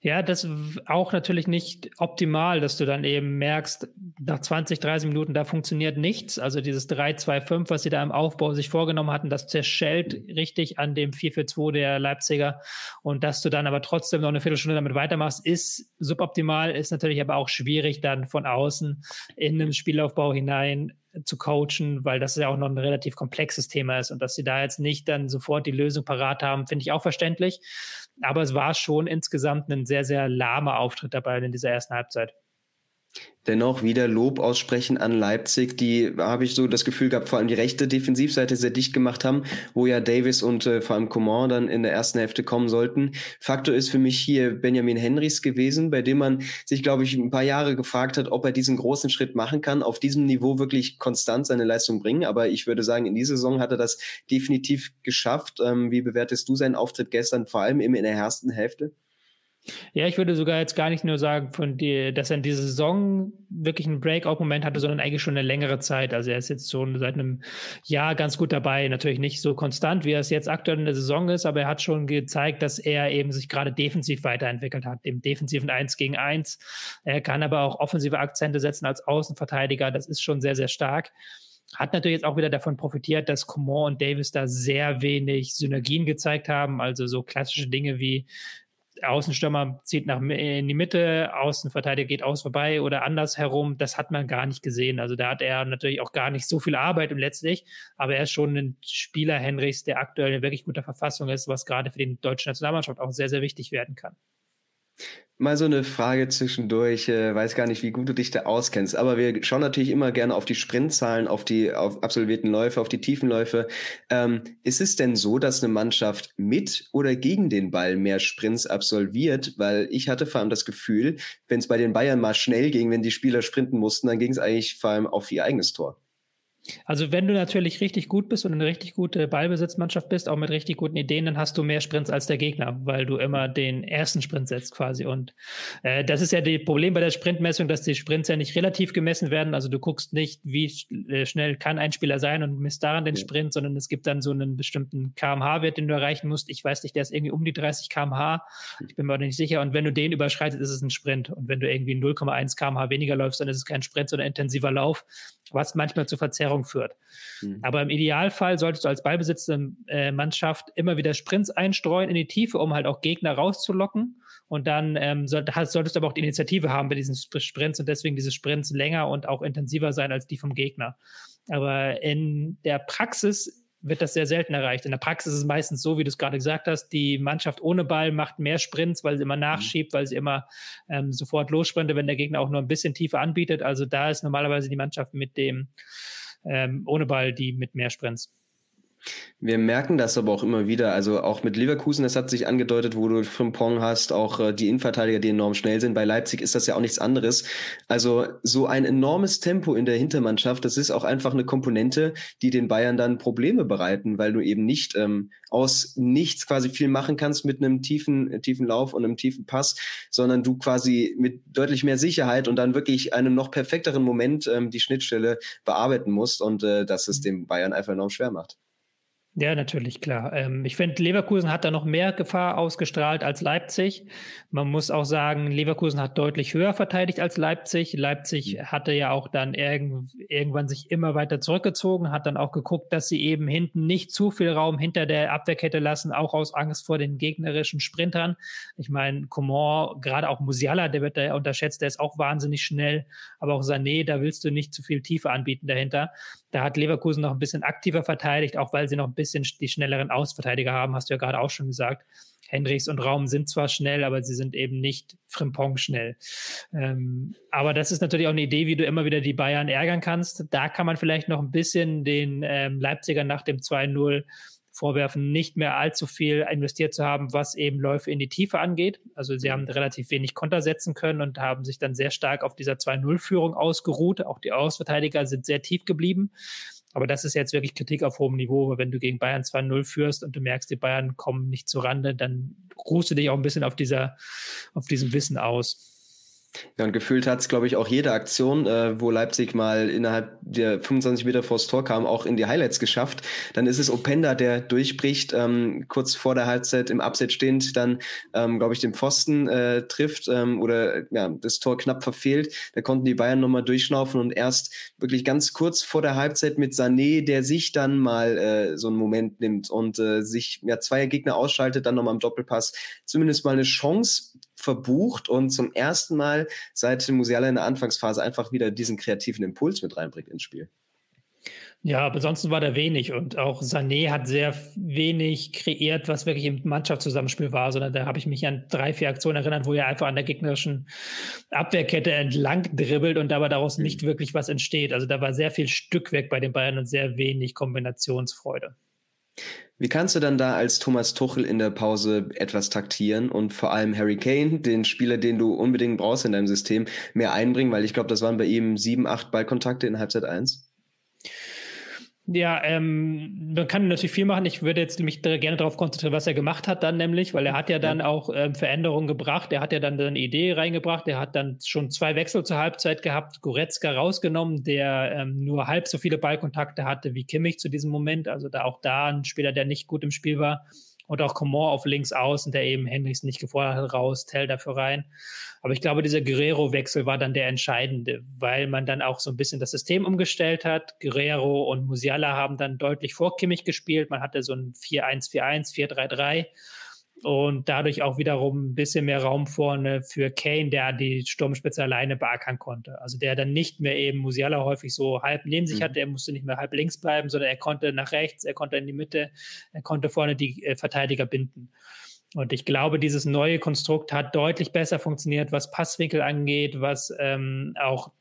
Ja, das auch natürlich nicht optimal, dass du dann eben merkst, nach 20, 30 Minuten, da funktioniert nichts. Also dieses 3-2-5, was sie da im Aufbau sich vorgenommen hatten, das zerschellt richtig an dem 4-4-2 der Leipziger. Und dass du dann aber trotzdem noch eine Viertelstunde damit weitermachst, ist suboptimal, ist natürlich aber auch schwierig, dann von außen in den Spielaufbau hinein zu coachen, weil das ja auch noch ein relativ komplexes Thema ist und dass sie da jetzt nicht dann sofort die Lösung parat haben, finde ich auch verständlich. Aber es war schon insgesamt ein sehr, sehr lahmer Auftritt dabei in dieser ersten Halbzeit dennoch wieder Lob aussprechen an Leipzig, die habe ich so das Gefühl gehabt, vor allem die rechte Defensivseite sehr dicht gemacht haben, wo ja Davis und äh, vor allem Coman dann in der ersten Hälfte kommen sollten. Faktor ist für mich hier Benjamin Henrys gewesen, bei dem man sich, glaube ich, ein paar Jahre gefragt hat, ob er diesen großen Schritt machen kann, auf diesem Niveau wirklich konstant seine Leistung bringen. Aber ich würde sagen, in dieser Saison hat er das definitiv geschafft. Ähm, wie bewertest du seinen Auftritt gestern, vor allem eben in der ersten Hälfte? Ja, ich würde sogar jetzt gar nicht nur sagen, von die, dass er in dieser Saison wirklich einen Breakout-Moment hatte, sondern eigentlich schon eine längere Zeit. Also er ist jetzt schon seit einem Jahr ganz gut dabei. Natürlich nicht so konstant, wie er es jetzt aktuell in der Saison ist, aber er hat schon gezeigt, dass er eben sich gerade defensiv weiterentwickelt hat, im defensiven 1 gegen 1. Er kann aber auch offensive Akzente setzen als Außenverteidiger. Das ist schon sehr, sehr stark hat natürlich jetzt auch wieder davon profitiert, dass Coman und Davis da sehr wenig Synergien gezeigt haben. Also so klassische Dinge wie Außenstürmer zieht nach in die Mitte, Außenverteidiger geht aus vorbei oder andersherum. Das hat man gar nicht gesehen. Also da hat er natürlich auch gar nicht so viel Arbeit im letztlich, aber er ist schon ein Spieler Henrichs, der aktuell in wirklich guter Verfassung ist, was gerade für die deutsche Nationalmannschaft auch sehr, sehr wichtig werden kann. Mal so eine Frage zwischendurch, äh, weiß gar nicht, wie gut du dich da auskennst, aber wir schauen natürlich immer gerne auf die Sprintzahlen, auf die auf absolvierten Läufe, auf die Tiefenläufe. Ähm, ist es denn so, dass eine Mannschaft mit oder gegen den Ball mehr Sprints absolviert? Weil ich hatte vor allem das Gefühl, wenn es bei den Bayern mal schnell ging, wenn die Spieler sprinten mussten, dann ging es eigentlich vor allem auf ihr eigenes Tor. Also wenn du natürlich richtig gut bist und eine richtig gute Ballbesitzmannschaft bist, auch mit richtig guten Ideen, dann hast du mehr Sprints als der Gegner, weil du immer den ersten Sprint setzt quasi. Und äh, das ist ja das Problem bei der Sprintmessung, dass die Sprints ja nicht relativ gemessen werden. Also du guckst nicht, wie äh, schnell kann ein Spieler sein und misst daran den Sprint, sondern es gibt dann so einen bestimmten kmh-Wert, den du erreichen musst. Ich weiß nicht, der ist irgendwie um die 30 kmh. Ich bin mir nicht sicher. Und wenn du den überschreitest, ist es ein Sprint. Und wenn du irgendwie 0,1 kmh weniger läufst, dann ist es kein Sprint, sondern intensiver Lauf was manchmal zu Verzerrung führt. Mhm. Aber im Idealfall solltest du als ballbesitzende äh, Mannschaft immer wieder Sprints einstreuen in die Tiefe, um halt auch Gegner rauszulocken. Und dann ähm, soll, solltest du aber auch die Initiative haben bei diesen Sprints und deswegen diese Sprints länger und auch intensiver sein als die vom Gegner. Aber in der Praxis wird das sehr selten erreicht. In der Praxis ist es meistens so, wie du es gerade gesagt hast, die Mannschaft ohne Ball macht mehr Sprints, weil sie immer mhm. nachschiebt, weil sie immer ähm, sofort lossprintet, wenn der Gegner auch nur ein bisschen tiefer anbietet. Also da ist normalerweise die Mannschaft mit dem ähm, ohne Ball die mit mehr Sprints. Wir merken das aber auch immer wieder. Also auch mit Leverkusen, das hat sich angedeutet, wo du Frimpong hast, auch äh, die Innenverteidiger, die enorm schnell sind. Bei Leipzig ist das ja auch nichts anderes. Also so ein enormes Tempo in der Hintermannschaft, das ist auch einfach eine Komponente, die den Bayern dann Probleme bereiten, weil du eben nicht ähm, aus nichts quasi viel machen kannst mit einem tiefen, äh, tiefen Lauf und einem tiefen Pass, sondern du quasi mit deutlich mehr Sicherheit und dann wirklich einem noch perfekteren Moment ähm, die Schnittstelle bearbeiten musst und äh, dass es mhm. dem Bayern einfach enorm schwer macht. Ja, natürlich, klar. Ähm, ich finde, Leverkusen hat da noch mehr Gefahr ausgestrahlt als Leipzig. Man muss auch sagen, Leverkusen hat deutlich höher verteidigt als Leipzig. Leipzig mhm. hatte ja auch dann irgend, irgendwann sich immer weiter zurückgezogen, hat dann auch geguckt, dass sie eben hinten nicht zu viel Raum hinter der Abwehrkette lassen, auch aus Angst vor den gegnerischen Sprintern. Ich meine, Coman, gerade auch Musiala, der wird da unterschätzt, der ist auch wahnsinnig schnell. Aber auch Sané, da willst du nicht zu viel Tiefe anbieten dahinter. Da hat Leverkusen noch ein bisschen aktiver verteidigt, auch weil sie noch ein bisschen die schnelleren Ausverteidiger haben, hast du ja gerade auch schon gesagt. Hendricks und Raum sind zwar schnell, aber sie sind eben nicht Frimpong schnell. Ähm, aber das ist natürlich auch eine Idee, wie du immer wieder die Bayern ärgern kannst. Da kann man vielleicht noch ein bisschen den ähm, Leipzigern nach dem 2-0 vorwerfen, nicht mehr allzu viel investiert zu haben, was eben Läufe in die Tiefe angeht. Also sie haben relativ wenig Konter setzen können und haben sich dann sehr stark auf dieser 2-0-Führung ausgeruht. Auch die Ausverteidiger sind sehr tief geblieben. Aber das ist jetzt wirklich Kritik auf hohem Niveau. Wenn du gegen Bayern 2-0 führst und du merkst, die Bayern kommen nicht zurande, dann ruhst du dich auch ein bisschen auf dieser, auf diesem Wissen aus. Ja, und gefühlt hat es, glaube ich, auch jede Aktion, äh, wo Leipzig mal innerhalb der 25 Meter vors Tor kam, auch in die Highlights geschafft. Dann ist es Openda, der durchbricht, ähm, kurz vor der Halbzeit im Abset stehend, dann, ähm, glaube ich, den Pfosten äh, trifft ähm, oder ja, das Tor knapp verfehlt. Da konnten die Bayern nochmal durchschnaufen und erst wirklich ganz kurz vor der Halbzeit mit Sané, der sich dann mal äh, so einen Moment nimmt und äh, sich ja zwei Gegner ausschaltet, dann nochmal im Doppelpass zumindest mal eine Chance verbucht und zum ersten Mal seit Musiala in der Anfangsphase einfach wieder diesen kreativen Impuls mit reinbringt ins Spiel. Ja, aber ansonsten war da wenig und auch Sané hat sehr wenig kreiert, was wirklich im Mannschaftszusammenspiel war, sondern da habe ich mich an drei, vier Aktionen erinnert, wo er einfach an der gegnerischen Abwehrkette entlang dribbelt und aber daraus nicht mhm. wirklich was entsteht. Also da war sehr viel Stückwerk bei den Bayern und sehr wenig Kombinationsfreude. Wie kannst du dann da als Thomas Tuchel in der Pause etwas taktieren und vor allem Harry Kane, den Spieler, den du unbedingt brauchst in deinem System, mehr einbringen? Weil ich glaube, das waren bei ihm sieben, acht Ballkontakte in Halbzeit eins. Ja, ähm, man kann natürlich viel machen. Ich würde jetzt mich gerne darauf konzentrieren, was er gemacht hat dann nämlich, weil er hat ja dann auch ähm, Veränderungen gebracht. Er hat ja dann eine Idee reingebracht. Er hat dann schon zwei Wechsel zur Halbzeit gehabt. Goretzka rausgenommen, der ähm, nur halb so viele Ballkontakte hatte wie Kimmich zu diesem Moment. Also da auch da ein Spieler, der nicht gut im Spiel war und auch Coman auf links außen, der eben Hendricks nicht gefordert hat, raus, Tell dafür rein. Aber ich glaube, dieser Guerrero-Wechsel war dann der entscheidende, weil man dann auch so ein bisschen das System umgestellt hat. Guerrero und Musiala haben dann deutlich vor Kimmich gespielt. Man hatte so ein 4-1-4-1, 4-3-3 und dadurch auch wiederum ein bisschen mehr Raum vorne für Kane, der die Sturmspitze alleine beackern konnte. Also der dann nicht mehr eben Musiala häufig so halb neben sich mhm. hatte, er musste nicht mehr halb links bleiben, sondern er konnte nach rechts, er konnte in die Mitte, er konnte vorne die äh, Verteidiger binden. Und ich glaube, dieses neue Konstrukt hat deutlich besser funktioniert, was Passwinkel angeht, was ähm, auch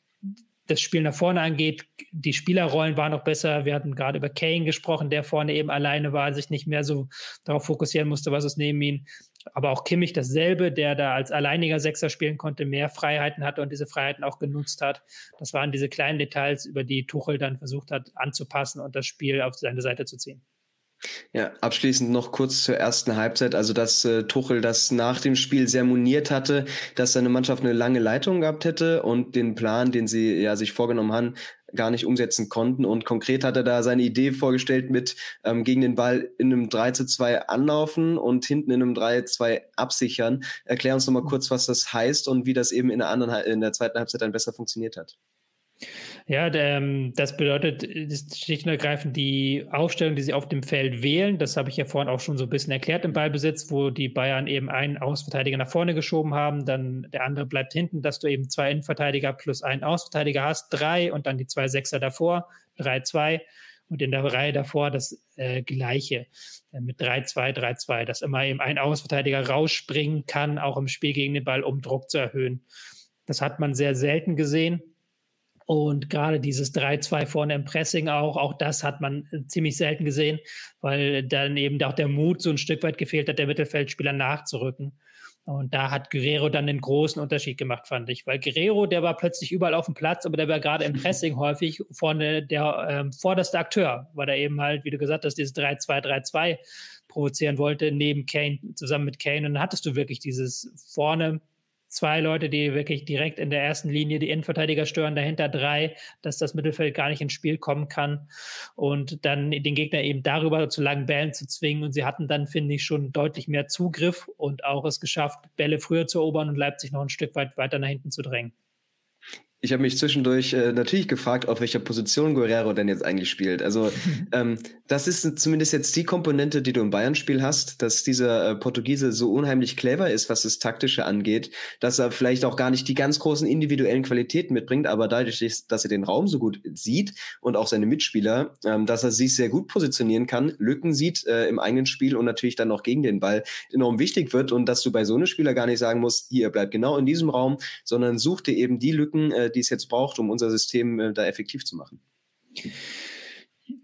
das Spiel nach vorne angeht. Die Spielerrollen waren noch besser. Wir hatten gerade über Kane gesprochen, der vorne eben alleine war, sich nicht mehr so darauf fokussieren musste, was ist neben ihm. Aber auch Kimmich dasselbe, der da als alleiniger Sechser spielen konnte, mehr Freiheiten hatte und diese Freiheiten auch genutzt hat. Das waren diese kleinen Details, über die Tuchel dann versucht hat anzupassen und das Spiel auf seine Seite zu ziehen. Ja, abschließend noch kurz zur ersten Halbzeit. Also, dass äh, Tuchel das nach dem Spiel sehr moniert hatte, dass seine Mannschaft eine lange Leitung gehabt hätte und den Plan, den sie ja sich vorgenommen haben, gar nicht umsetzen konnten. Und konkret hat er da seine Idee vorgestellt mit ähm, gegen den Ball in einem 3 zu 2 anlaufen und hinten in einem 3 zu 2 absichern. Erklär uns noch mal kurz, was das heißt und wie das eben in der anderen in der zweiten Halbzeit dann besser funktioniert hat. Ja, ähm, das bedeutet schlicht und ergreifend die Aufstellung, die sie auf dem Feld wählen. Das habe ich ja vorhin auch schon so ein bisschen erklärt im Ballbesitz, wo die Bayern eben einen Außenverteidiger nach vorne geschoben haben, dann der andere bleibt hinten, dass du eben zwei Innenverteidiger plus einen Außenverteidiger hast, drei und dann die zwei Sechser davor, drei, zwei und in der Reihe davor das äh, gleiche äh, mit 3-2, 3-2, dass immer eben ein Außenverteidiger rausspringen kann, auch im Spiel gegen den Ball, um Druck zu erhöhen. Das hat man sehr selten gesehen. Und gerade dieses 3-2 vorne im Pressing auch, auch das hat man äh, ziemlich selten gesehen, weil dann eben auch der Mut so ein Stück weit gefehlt hat, der Mittelfeldspieler nachzurücken. Und da hat Guerrero dann den großen Unterschied gemacht, fand ich. Weil Guerrero, der war plötzlich überall auf dem Platz, aber der war gerade im Pressing häufig vorne der ähm, vorderste Akteur, weil er eben halt, wie du gesagt hast, dieses 3-2-3-2 provozieren wollte, neben Kane, zusammen mit Kane. Und dann hattest du wirklich dieses vorne zwei Leute, die wirklich direkt in der ersten Linie die Innenverteidiger stören, dahinter drei, dass das Mittelfeld gar nicht ins Spiel kommen kann und dann den Gegner eben darüber zu langen Bällen zu zwingen. Und sie hatten dann, finde ich, schon deutlich mehr Zugriff und auch es geschafft, Bälle früher zu erobern und Leipzig noch ein Stück weit weiter nach hinten zu drängen. Ich habe mich zwischendurch äh, natürlich gefragt, auf welcher Position Guerrero denn jetzt eigentlich spielt. Also ähm, das ist zumindest jetzt die Komponente, die du im Bayern-Spiel hast, dass dieser äh, Portugiese so unheimlich clever ist, was das Taktische angeht, dass er vielleicht auch gar nicht die ganz großen individuellen Qualitäten mitbringt, aber dadurch, dass er den Raum so gut sieht und auch seine Mitspieler, ähm, dass er sich sehr gut positionieren kann, Lücken sieht äh, im eigenen Spiel und natürlich dann auch gegen den Ball enorm wichtig wird und dass du bei so einem Spieler gar nicht sagen musst, hier bleibt genau in diesem Raum, sondern such dir eben die Lücken, äh, die es jetzt braucht, um unser System äh, da effektiv zu machen.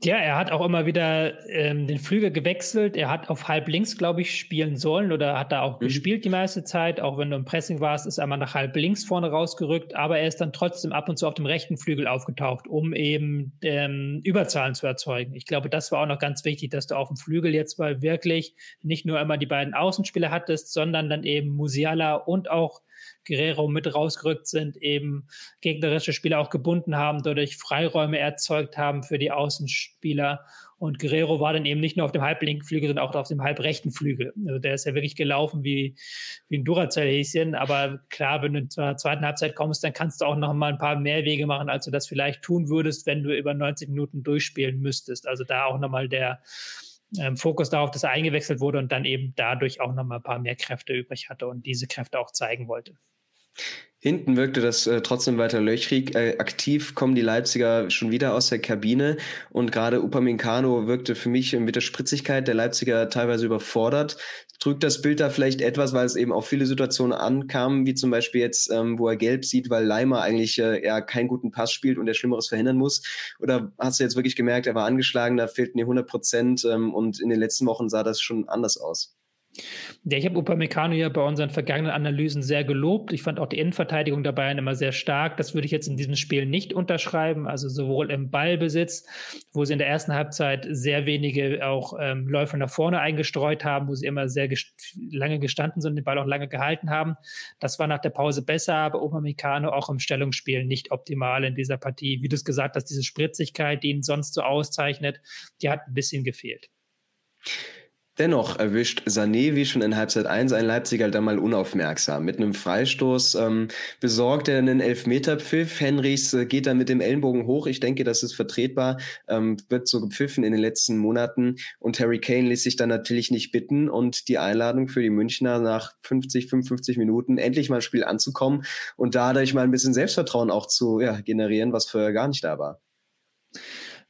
Ja, er hat auch immer wieder ähm, den Flügel gewechselt. Er hat auf halb links, glaube ich, spielen sollen oder hat da auch mhm. gespielt die meiste Zeit. Auch wenn du im Pressing warst, ist er mal nach halb links vorne rausgerückt. Aber er ist dann trotzdem ab und zu auf dem rechten Flügel aufgetaucht, um eben ähm, Überzahlen zu erzeugen. Ich glaube, das war auch noch ganz wichtig, dass du auf dem Flügel jetzt mal wirklich nicht nur immer die beiden Außenspieler hattest, sondern dann eben Musiala und auch Guerrero mit rausgerückt sind, eben gegnerische Spieler auch gebunden haben, dadurch Freiräume erzeugt haben für die Außenspieler. Und Guerrero war dann eben nicht nur auf dem halblinken Flügel, sondern auch auf dem halbrechten Flügel. Also der ist ja wirklich gelaufen wie, wie ein Duracell-Häschen. Aber klar, wenn du zur zweiten Halbzeit kommst, dann kannst du auch noch mal ein paar mehr Wege machen, als du das vielleicht tun würdest, wenn du über 90 Minuten durchspielen müsstest. Also da auch noch mal der, ähm, Fokus darauf, dass er eingewechselt wurde und dann eben dadurch auch noch mal ein paar mehr Kräfte übrig hatte und diese Kräfte auch zeigen wollte. Hinten wirkte das äh, trotzdem weiter löchrig. Äh, aktiv kommen die Leipziger schon wieder aus der Kabine und gerade Upamecano wirkte für mich mit der Spritzigkeit der Leipziger teilweise überfordert. Trügt das Bild da vielleicht etwas, weil es eben auch viele Situationen ankamen, wie zum Beispiel jetzt, ähm, wo er gelb sieht, weil Leimer eigentlich äh, eher keinen guten Pass spielt und er Schlimmeres verhindern muss? Oder hast du jetzt wirklich gemerkt, er war angeschlagen, da fehlten die 100 Prozent ähm, und in den letzten Wochen sah das schon anders aus? Ja, ich habe Upamecano ja bei unseren vergangenen Analysen sehr gelobt. Ich fand auch die Innenverteidigung dabei immer sehr stark. Das würde ich jetzt in diesem Spiel nicht unterschreiben. Also sowohl im Ballbesitz, wo sie in der ersten Halbzeit sehr wenige auch ähm, Läufe nach vorne eingestreut haben, wo sie immer sehr gest lange gestanden sind, den Ball auch lange gehalten haben. Das war nach der Pause besser, aber Upamecano auch im Stellungsspiel nicht optimal in dieser Partie. Wie du es gesagt hast, diese Spritzigkeit, die ihn sonst so auszeichnet, die hat ein bisschen gefehlt. Dennoch erwischt Sané, wie schon in Halbzeit 1, ein Leipziger dann mal unaufmerksam. Mit einem Freistoß ähm, besorgt er einen Elfmeterpfiff. Henrichs äh, geht dann mit dem Ellenbogen hoch. Ich denke, das ist vertretbar. Ähm, wird so gepfiffen in den letzten Monaten. Und Harry Kane ließ sich dann natürlich nicht bitten. Und die Einladung für die Münchner nach 50, 55 Minuten endlich mal ein Spiel anzukommen und dadurch mal ein bisschen Selbstvertrauen auch zu ja, generieren, was vorher gar nicht da war.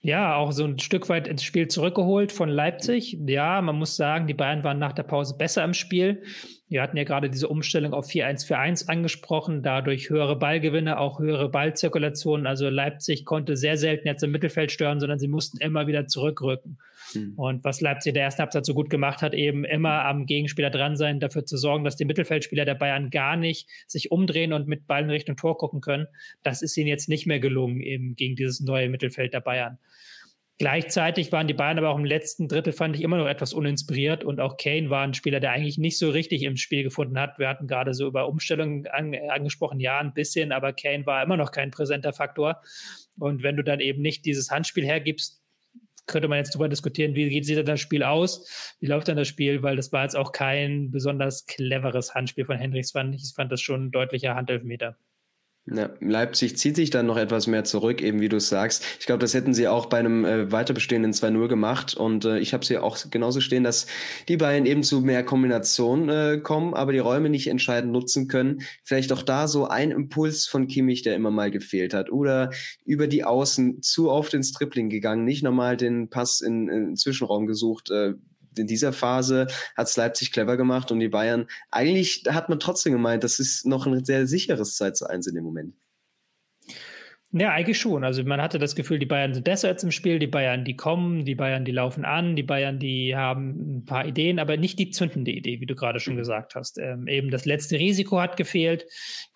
Ja, auch so ein Stück weit ins Spiel zurückgeholt von Leipzig. Ja, man muss sagen, die Bayern waren nach der Pause besser im Spiel. Wir hatten ja gerade diese Umstellung auf 4-1-4-1 angesprochen, dadurch höhere Ballgewinne, auch höhere Ballzirkulation. Also Leipzig konnte sehr selten jetzt im Mittelfeld stören, sondern sie mussten immer wieder zurückrücken. Mhm. Und was Leipzig in der ersten Halbzeit so gut gemacht hat, eben immer am Gegenspieler dran sein, dafür zu sorgen, dass die Mittelfeldspieler der Bayern gar nicht sich umdrehen und mit Ball in Richtung Tor gucken können. Das ist ihnen jetzt nicht mehr gelungen, eben gegen dieses neue Mittelfeld der Bayern. Gleichzeitig waren die Bayern aber auch im letzten Drittel, fand ich, immer noch etwas uninspiriert. Und auch Kane war ein Spieler, der eigentlich nicht so richtig im Spiel gefunden hat. Wir hatten gerade so über Umstellungen an, angesprochen, ja, ein bisschen, aber Kane war immer noch kein präsenter Faktor. Und wenn du dann eben nicht dieses Handspiel hergibst, könnte man jetzt darüber diskutieren, wie sieht das Spiel aus, wie läuft dann das Spiel, weil das war jetzt auch kein besonders cleveres Handspiel von Hendricks, fand ich. Ich fand das schon ein deutlicher Handelfmeter. Ja, Leipzig zieht sich dann noch etwas mehr zurück, eben wie du es sagst. Ich glaube, das hätten sie auch bei einem äh, weiter bestehenden 2-0 gemacht. Und äh, ich habe sie auch genauso stehen, dass die Bayern eben zu mehr Kombination äh, kommen, aber die Räume nicht entscheidend nutzen können. Vielleicht auch da so ein Impuls von Kimmich, der immer mal gefehlt hat. Oder über die Außen zu oft ins Tripling gegangen, nicht nochmal den Pass in, in Zwischenraum gesucht, äh, in dieser Phase hat es Leipzig clever gemacht und die Bayern, eigentlich hat man trotzdem gemeint, das ist noch ein sehr sicheres 2 zu 1 in dem Moment. Ja, eigentlich schon. Also man hatte das Gefühl, die Bayern sind besser jetzt im Spiel, die Bayern, die kommen, die Bayern, die laufen an, die Bayern, die haben ein paar Ideen, aber nicht die zündende Idee, wie du gerade schon mhm. gesagt hast. Ähm, eben das letzte Risiko hat gefehlt.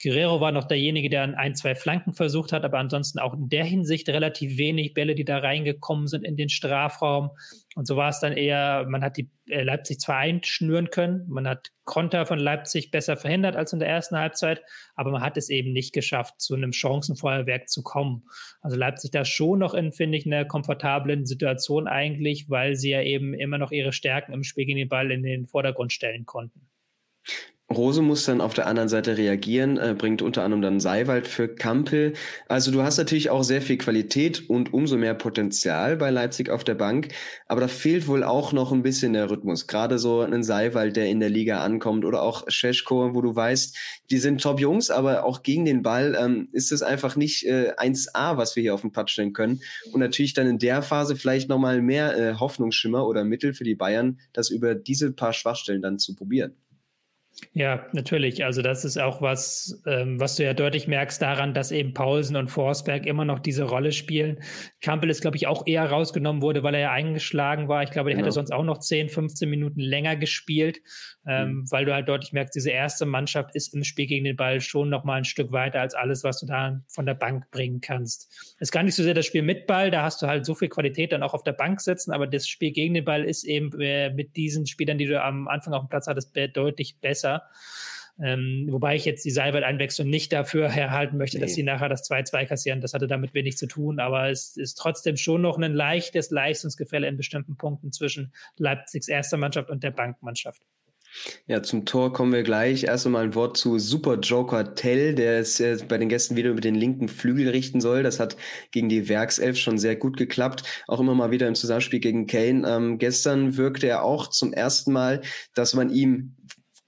Guerrero war noch derjenige, der ein, zwei Flanken versucht hat, aber ansonsten auch in der Hinsicht relativ wenig Bälle, die da reingekommen sind in den Strafraum. Und so war es dann eher, man hat die äh, Leipzig zwar einschnüren können, man hat Konter von Leipzig besser verhindert als in der ersten Halbzeit, aber man hat es eben nicht geschafft, zu einem Chancenfeuerwerk zu kommen. Also Leipzig da schon noch in, finde ich, einer komfortablen Situation eigentlich, weil sie ja eben immer noch ihre Stärken im Spiel gegen den Ball in den Vordergrund stellen konnten. Rose muss dann auf der anderen Seite reagieren, äh, bringt unter anderem dann Seiwald für Kampel. Also du hast natürlich auch sehr viel Qualität und umso mehr Potenzial bei Leipzig auf der Bank, aber da fehlt wohl auch noch ein bisschen der Rhythmus. Gerade so ein Seiwald, der in der Liga ankommt oder auch Scheschko, wo du weißt, die sind Top-Jungs, aber auch gegen den Ball ähm, ist es einfach nicht äh, 1A, was wir hier auf den Platz stellen können. Und natürlich dann in der Phase vielleicht nochmal mehr äh, Hoffnungsschimmer oder Mittel für die Bayern, das über diese paar Schwachstellen dann zu probieren. Ja, natürlich. Also das ist auch was, ähm, was du ja deutlich merkst daran, dass eben Paulsen und Forsberg immer noch diese Rolle spielen. Campbell ist, glaube ich, auch eher rausgenommen wurde, weil er ja eingeschlagen war. Ich glaube, der genau. hätte sonst auch noch 10, 15 Minuten länger gespielt, ähm, mhm. weil du halt deutlich merkst, diese erste Mannschaft ist im Spiel gegen den Ball schon noch mal ein Stück weiter als alles, was du da von der Bank bringen kannst. Es ist gar nicht so sehr das Spiel mit Ball, da hast du halt so viel Qualität dann auch auf der Bank sitzen, aber das Spiel gegen den Ball ist eben äh, mit diesen Spielern, die du am Anfang auf dem Platz hattest, deutlich besser. Ähm, wobei ich jetzt die Seibert-Einwechslung nicht dafür herhalten möchte, nee. dass sie nachher das 2-2 kassieren. Das hatte damit wenig zu tun, aber es ist trotzdem schon noch ein leichtes Leistungsgefälle in bestimmten Punkten zwischen Leipzigs erster Mannschaft und der Bankmannschaft. Ja, zum Tor kommen wir gleich. Erst einmal ein Wort zu Super Joker Tell, der es bei den Gästen wieder über den linken Flügel richten soll. Das hat gegen die Werkself schon sehr gut geklappt. Auch immer mal wieder im Zusammenspiel gegen Kane. Ähm, gestern wirkte er auch zum ersten Mal, dass man ihm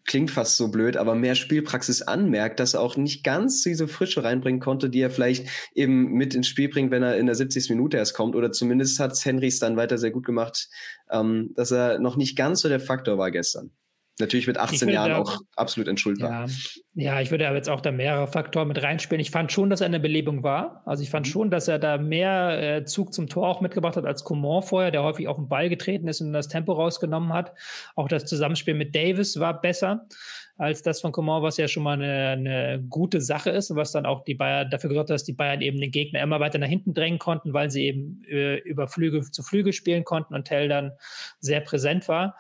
klingt fast so blöd, aber mehr Spielpraxis anmerkt, dass er auch nicht ganz diese Frische reinbringen konnte, die er vielleicht eben mit ins Spiel bringt, wenn er in der 70. Minute erst kommt. Oder zumindest hat Henrys dann weiter sehr gut gemacht, ähm, dass er noch nicht ganz so der Faktor war gestern. Natürlich mit 18 Jahren da, auch absolut entschuldbar. Ja, ja, ich würde aber jetzt auch da mehrere Faktoren mit reinspielen. Ich fand schon, dass er eine Belebung war. Also ich fand mhm. schon, dass er da mehr äh, Zug zum Tor auch mitgebracht hat als Coman vorher, der häufig auf den Ball getreten ist und das Tempo rausgenommen hat. Auch das Zusammenspiel mit Davis war besser als das von Coman, was ja schon mal eine, eine gute Sache ist und was dann auch die Bayern dafür gesorgt hat, dass die Bayern eben den Gegner immer weiter nach hinten drängen konnten, weil sie eben äh, über Flüge zu Flüge spielen konnten und Tell dann sehr präsent war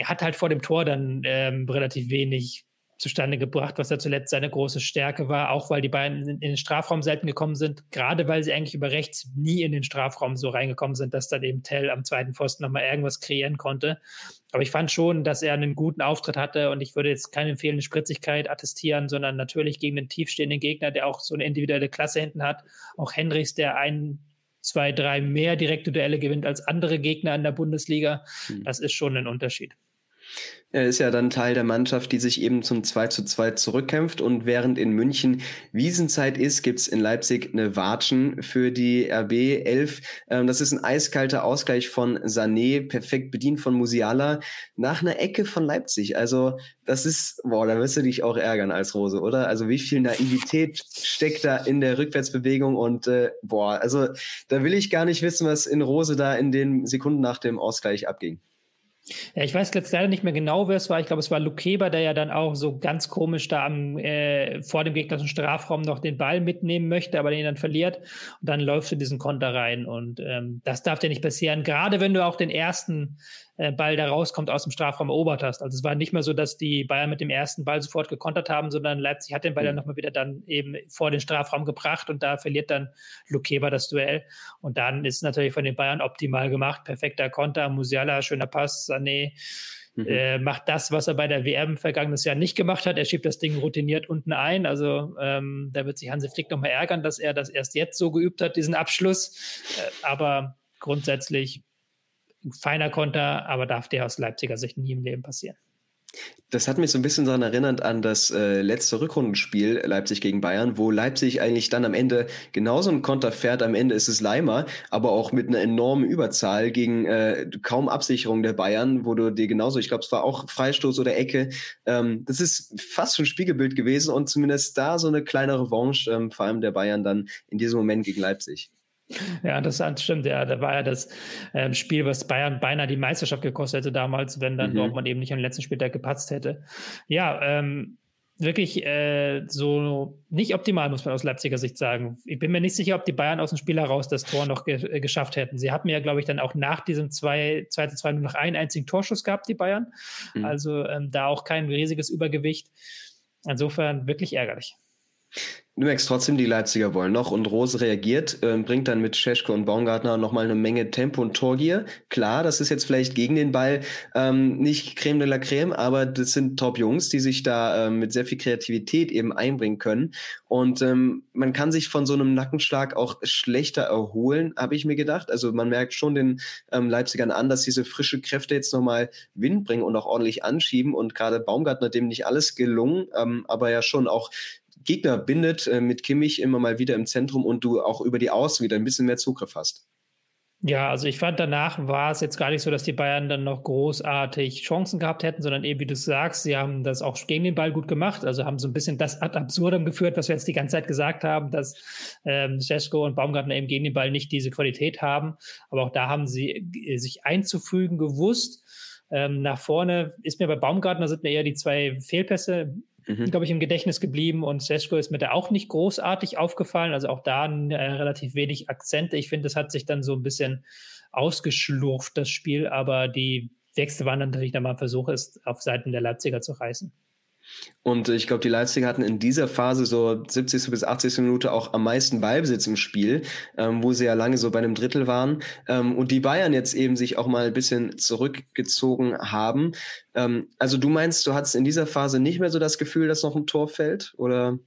er hat halt vor dem Tor dann ähm, relativ wenig zustande gebracht, was ja zuletzt seine große Stärke war, auch weil die beiden in, den Strafraum selten gekommen sind, gerade weil sie eigentlich über rechts nie in den Strafraum so reingekommen sind, dass dann eben Tell am zweiten Pfosten nochmal irgendwas kreieren konnte. Aber ich fand schon, dass er einen guten Auftritt hatte und ich würde jetzt keine fehlende Spritzigkeit attestieren, sondern natürlich gegen den tiefstehenden Gegner, der auch so eine individuelle Klasse hinten hat. Auch Hendricks, der ein zwei, drei mehr direkte Duelle gewinnt als andere Gegner in der Bundesliga. Hm. Das ist schon ein Unterschied. Er ist ja dann Teil der Mannschaft, die sich eben zum 2 zu 2 zurückkämpft. Und während in München Wiesenzeit ist, gibt's in Leipzig eine Watschen für die RB 11. Ähm, das ist ein eiskalter Ausgleich von Sané, perfekt bedient von Musiala, nach einer Ecke von Leipzig. Also das ist, boah, da wirst du dich auch ärgern als Rose, oder? Also wie viel Naivität steckt da in der Rückwärtsbewegung und äh, boah, also da will ich gar nicht wissen, was in Rose da in den Sekunden nach dem Ausgleich abging. Ja, ich weiß jetzt leider nicht mehr genau, wer es war. Ich glaube, es war Lukeba, der ja dann auch so ganz komisch da am, äh, vor dem gegnerischen Strafraum noch den Ball mitnehmen möchte, aber den dann verliert. Und dann läufst du diesen Konter rein. Und ähm, das darf dir nicht passieren. Gerade wenn du auch den ersten äh, Ball, der rauskommt, aus dem Strafraum erobert hast. Also es war nicht mehr so, dass die Bayern mit dem ersten Ball sofort gekontert haben, sondern Leipzig hat den Ball mhm. dann nochmal wieder dann eben vor den Strafraum gebracht und da verliert dann Lukeba das Duell. Und dann ist es natürlich von den Bayern optimal gemacht. Perfekter Konter, Musiala, schöner Pass, Sané. Mhm. Äh, macht das, was er bei der WM vergangenes Jahr nicht gemacht hat. Er schiebt das Ding routiniert unten ein. Also ähm, da wird sich Hansi Flick nochmal ärgern, dass er das erst jetzt so geübt hat, diesen Abschluss. Äh, aber grundsätzlich feiner Konter, aber darf der aus Leipziger Sicht nie im Leben passieren. Das hat mich so ein bisschen daran erinnert an das äh, letzte Rückrundenspiel Leipzig gegen Bayern, wo Leipzig eigentlich dann am Ende genauso einen Konter fährt. Am Ende ist es Leimer, aber auch mit einer enormen Überzahl gegen äh, kaum Absicherung der Bayern, wo du dir genauso, ich glaube, es war auch Freistoß oder Ecke. Ähm, das ist fast schon Spiegelbild gewesen und zumindest da so eine kleine Revanche, ähm, vor allem der Bayern dann in diesem Moment gegen Leipzig. Ja, das stimmt. Ja, da war ja das ähm, Spiel, was Bayern beinahe die Meisterschaft gekostet hätte damals, wenn dann mhm. Dortmund eben nicht am letzten Spieltag gepatzt hätte. Ja, ähm, wirklich äh, so nicht optimal, muss man aus Leipziger Sicht sagen. Ich bin mir nicht sicher, ob die Bayern aus dem Spiel heraus das Tor noch ge äh, geschafft hätten. Sie hatten ja, glaube ich, dann auch nach diesem 2 zu 2 nur noch einen einzigen Torschuss gehabt, die Bayern. Mhm. Also ähm, da auch kein riesiges Übergewicht. Insofern wirklich ärgerlich. Du merkst trotzdem, die Leipziger wollen noch und Rose reagiert, äh, bringt dann mit Scheschko und Baumgartner nochmal eine Menge Tempo und Torgier. Klar, das ist jetzt vielleicht gegen den Ball ähm, nicht Creme de la Creme, aber das sind Top-Jungs, die sich da ähm, mit sehr viel Kreativität eben einbringen können. Und ähm, man kann sich von so einem Nackenschlag auch schlechter erholen, habe ich mir gedacht. Also man merkt schon den ähm, Leipzigern an, dass diese frische Kräfte jetzt nochmal Wind bringen und auch ordentlich anschieben. Und gerade Baumgartner, dem nicht alles gelungen, ähm, aber ja schon auch Gegner bindet äh, mit Kimmich immer mal wieder im Zentrum und du auch über die Außen wieder ein bisschen mehr Zugriff hast. Ja, also ich fand danach war es jetzt gar nicht so, dass die Bayern dann noch großartig Chancen gehabt hätten, sondern eben wie du sagst, sie haben das auch gegen den Ball gut gemacht, also haben so ein bisschen das ad absurdum geführt, was wir jetzt die ganze Zeit gesagt haben, dass ähm, und Baumgartner eben gegen den Ball nicht diese Qualität haben, aber auch da haben sie äh, sich einzufügen gewusst. Ähm, nach vorne ist mir bei Baumgartner sind mir eher die zwei Fehlpässe mhm. glaube ich, im Gedächtnis geblieben und Seschko ist mir da auch nicht großartig aufgefallen. Also auch da äh, relativ wenig Akzente. Ich finde, es hat sich dann so ein bisschen ausgeschlurft, das Spiel, aber die Wechsel waren dann natürlich dann mal ein Versuch, es auf Seiten der Leipziger zu reißen. Und ich glaube, die Leipziger hatten in dieser Phase so 70. bis 80. Minute auch am meisten Ballbesitz im Spiel, ähm, wo sie ja lange so bei einem Drittel waren. Ähm, und die Bayern jetzt eben sich auch mal ein bisschen zurückgezogen haben. Ähm, also du meinst, du hattest in dieser Phase nicht mehr so das Gefühl, dass noch ein Tor fällt? Oder?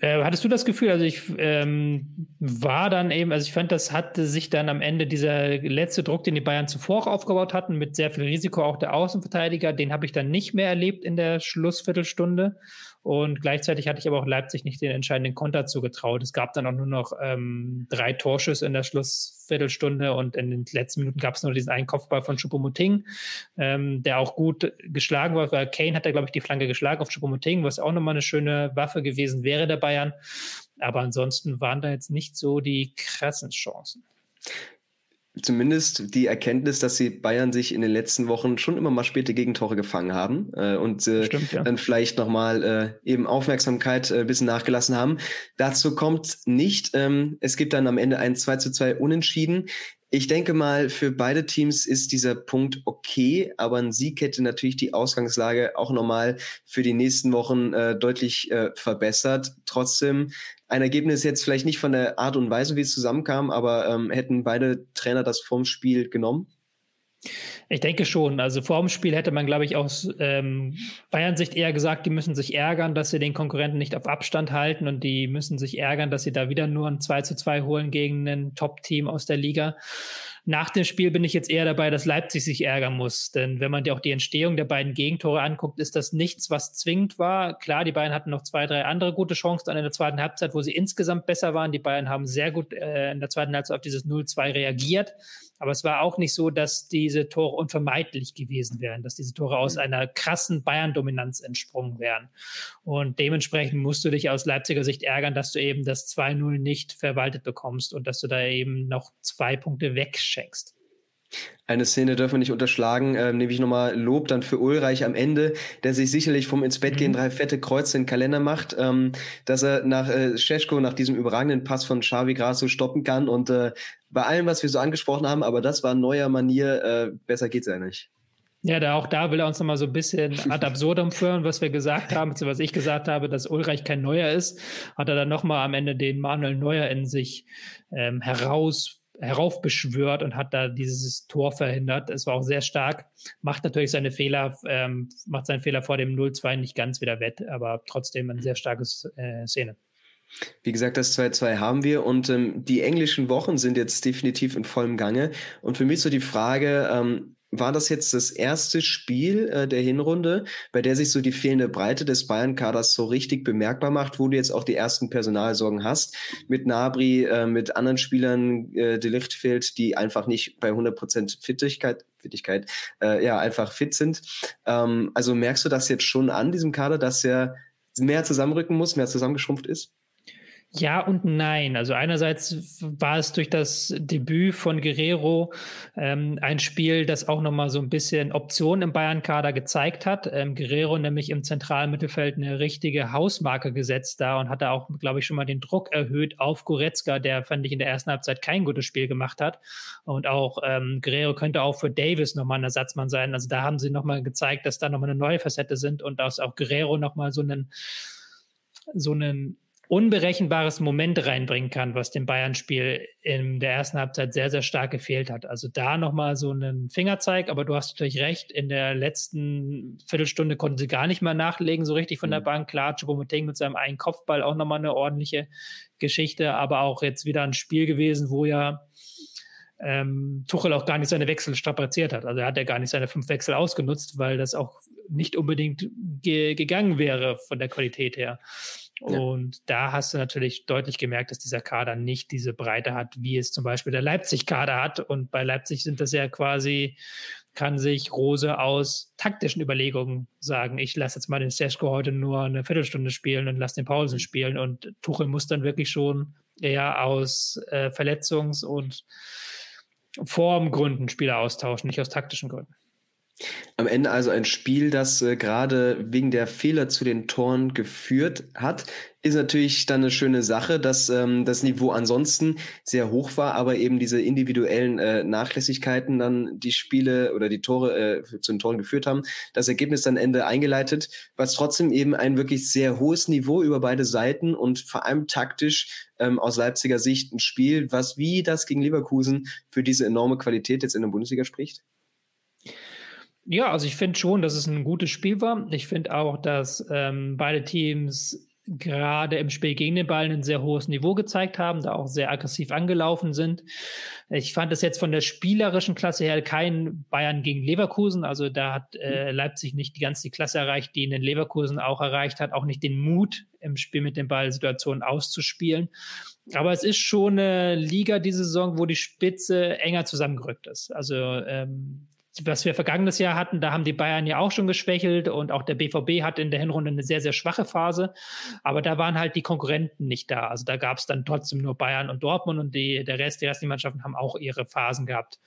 Äh, hattest du das Gefühl? Also ich ähm, war dann eben, also ich fand, das hatte sich dann am Ende dieser letzte Druck, den die Bayern zuvor aufgebaut hatten, mit sehr viel Risiko auch der Außenverteidiger, den habe ich dann nicht mehr erlebt in der Schlussviertelstunde. Und gleichzeitig hatte ich aber auch Leipzig nicht den entscheidenden Konter zugetraut. Es gab dann auch nur noch ähm, drei Torschüsse in der Schlussviertelstunde und in den letzten Minuten gab es nur diesen einen Kopfball von Choupo-Moting, ähm, der auch gut geschlagen war, weil Kane hat da, glaube ich, die Flanke geschlagen auf Choupo-Moting, was auch nochmal eine schöne Waffe gewesen wäre der Bayern. Aber ansonsten waren da jetzt nicht so die krassen Chancen zumindest die Erkenntnis, dass sie Bayern sich in den letzten Wochen schon immer mal späte Gegentore gefangen haben äh, und äh, Stimmt, ja. dann vielleicht nochmal äh, eben Aufmerksamkeit äh, bisschen nachgelassen haben. Dazu kommt nicht. Ähm, es gibt dann am Ende ein 2 zu 2 Unentschieden. Ich denke mal, für beide Teams ist dieser Punkt okay, aber ein Sieg hätte natürlich die Ausgangslage auch nochmal für die nächsten Wochen äh, deutlich äh, verbessert. Trotzdem ein Ergebnis jetzt vielleicht nicht von der Art und Weise, wie es zusammenkam, aber ähm, hätten beide Trainer das vorm Spiel genommen? Ich denke schon. Also vor dem Spiel hätte man, glaube ich, aus ähm, Bayern-Sicht eher gesagt, die müssen sich ärgern, dass sie den Konkurrenten nicht auf Abstand halten und die müssen sich ärgern, dass sie da wieder nur ein 2 zu 2 holen gegen ein Top-Team aus der Liga. Nach dem Spiel bin ich jetzt eher dabei, dass Leipzig sich ärgern muss. Denn wenn man dir auch die Entstehung der beiden Gegentore anguckt, ist das nichts, was zwingend war. Klar, die Bayern hatten noch zwei, drei andere gute Chancen dann in der zweiten Halbzeit, wo sie insgesamt besser waren. Die Bayern haben sehr gut äh, in der zweiten Halbzeit auf dieses 0-2 reagiert. Aber es war auch nicht so, dass diese Tore unvermeidlich gewesen wären, dass diese Tore aus mhm. einer krassen Bayern-Dominanz entsprungen wären. Und dementsprechend musst du dich aus Leipziger Sicht ärgern, dass du eben das 2-0 nicht verwaltet bekommst und dass du da eben noch zwei Punkte wegschenkst. Eine Szene dürfen wir nicht unterschlagen, äh, nämlich nochmal Lob dann für Ulreich am Ende, der sich sicherlich vom ins Bett gehen mhm. drei fette Kreuze in den Kalender macht, ähm, dass er nach äh, Scheschko, nach diesem überragenden Pass von Xavi Grasso stoppen kann und äh, bei allem, was wir so angesprochen haben, aber das war neuer Manier, äh, besser geht's ja nicht. Ja, da auch da will er uns nochmal so ein bisschen ad absurdum führen, was wir gesagt haben, was ich gesagt habe, dass Ulreich kein Neuer ist, hat er dann nochmal am Ende den Manuel Neuer in sich ähm, heraus heraufbeschwört und hat da dieses Tor verhindert. Es war auch sehr stark, macht natürlich seine Fehler, ähm, macht seinen Fehler vor dem 0-2 nicht ganz wieder wett, aber trotzdem eine sehr starke äh, Szene. Wie gesagt, das 2-2 haben wir und ähm, die englischen Wochen sind jetzt definitiv in vollem Gange. Und für mich so die Frage, ähm, war das jetzt das erste Spiel äh, der Hinrunde, bei der sich so die fehlende Breite des Bayern-Kaders so richtig bemerkbar macht, wo du jetzt auch die ersten Personalsorgen hast, mit Nabri, äh, mit anderen Spielern, äh, De Licht fehlt, die einfach nicht bei 100% Fittigkeit, Fittigkeit äh, ja, einfach fit sind. Ähm, also merkst du das jetzt schon an diesem Kader, dass er mehr zusammenrücken muss, mehr zusammengeschrumpft ist? Ja und nein. Also einerseits war es durch das Debüt von Guerrero ähm, ein Spiel, das auch nochmal so ein bisschen Optionen im Bayern-Kader gezeigt hat. Ähm, Guerrero nämlich im zentralen Mittelfeld eine richtige Hausmarke gesetzt da und hatte auch, glaube ich, schon mal den Druck erhöht auf Goretzka, der, fand ich, in der ersten Halbzeit kein gutes Spiel gemacht hat. Und auch ähm, Guerrero könnte auch für Davis nochmal ein Ersatzmann sein. Also da haben sie nochmal gezeigt, dass da nochmal eine neue Facette sind und dass auch Guerrero nochmal so einen so einen unberechenbares Moment reinbringen kann, was dem Bayern-Spiel in der ersten Halbzeit sehr, sehr stark gefehlt hat. Also da nochmal so einen Fingerzeig, aber du hast natürlich recht, in der letzten Viertelstunde konnten sie gar nicht mehr nachlegen, so richtig von der mhm. Bank. Klar, Choupo-Moting mit seinem einen Kopfball auch nochmal eine ordentliche Geschichte, aber auch jetzt wieder ein Spiel gewesen, wo ja ähm, Tuchel auch gar nicht seine Wechsel strapaziert hat. Also er hat ja gar nicht seine fünf Wechsel ausgenutzt, weil das auch nicht unbedingt ge gegangen wäre von der Qualität her. Und da hast du natürlich deutlich gemerkt, dass dieser Kader nicht diese Breite hat, wie es zum Beispiel der Leipzig-Kader hat. Und bei Leipzig sind das ja quasi, kann sich Rose aus taktischen Überlegungen sagen, ich lasse jetzt mal den Sesko heute nur eine Viertelstunde spielen und lasse den Paulsen spielen. Und Tuchel muss dann wirklich schon eher aus äh, Verletzungs- und Formgründen Spieler austauschen, nicht aus taktischen Gründen. Am Ende also ein Spiel, das äh, gerade wegen der Fehler zu den Toren geführt hat, ist natürlich dann eine schöne Sache, dass ähm, das Niveau ansonsten sehr hoch war, aber eben diese individuellen äh, Nachlässigkeiten dann die Spiele oder die Tore äh, zu den Toren geführt haben. Das Ergebnis dann Ende eingeleitet, was trotzdem eben ein wirklich sehr hohes Niveau über beide Seiten und vor allem taktisch ähm, aus Leipziger Sicht ein Spiel, was wie das gegen Leverkusen für diese enorme Qualität jetzt in der Bundesliga spricht. Ja, also ich finde schon, dass es ein gutes Spiel war. Ich finde auch, dass ähm, beide Teams gerade im Spiel gegen den Ball ein sehr hohes Niveau gezeigt haben, da auch sehr aggressiv angelaufen sind. Ich fand es jetzt von der spielerischen Klasse her kein Bayern gegen Leverkusen. Also da hat äh, mhm. Leipzig nicht die ganze Klasse erreicht, die in den Leverkusen auch erreicht hat, auch nicht den Mut im Spiel mit den Ballsituationen auszuspielen. Aber es ist schon eine Liga diese Saison, wo die Spitze enger zusammengerückt ist. Also ähm, was wir vergangenes Jahr hatten, da haben die Bayern ja auch schon geschwächelt und auch der BVB hat in der Hinrunde eine sehr, sehr schwache Phase. Aber da waren halt die Konkurrenten nicht da. Also da gab es dann trotzdem nur Bayern und Dortmund und die, der Rest, die restlichen Mannschaften haben auch ihre Phasen gehabt.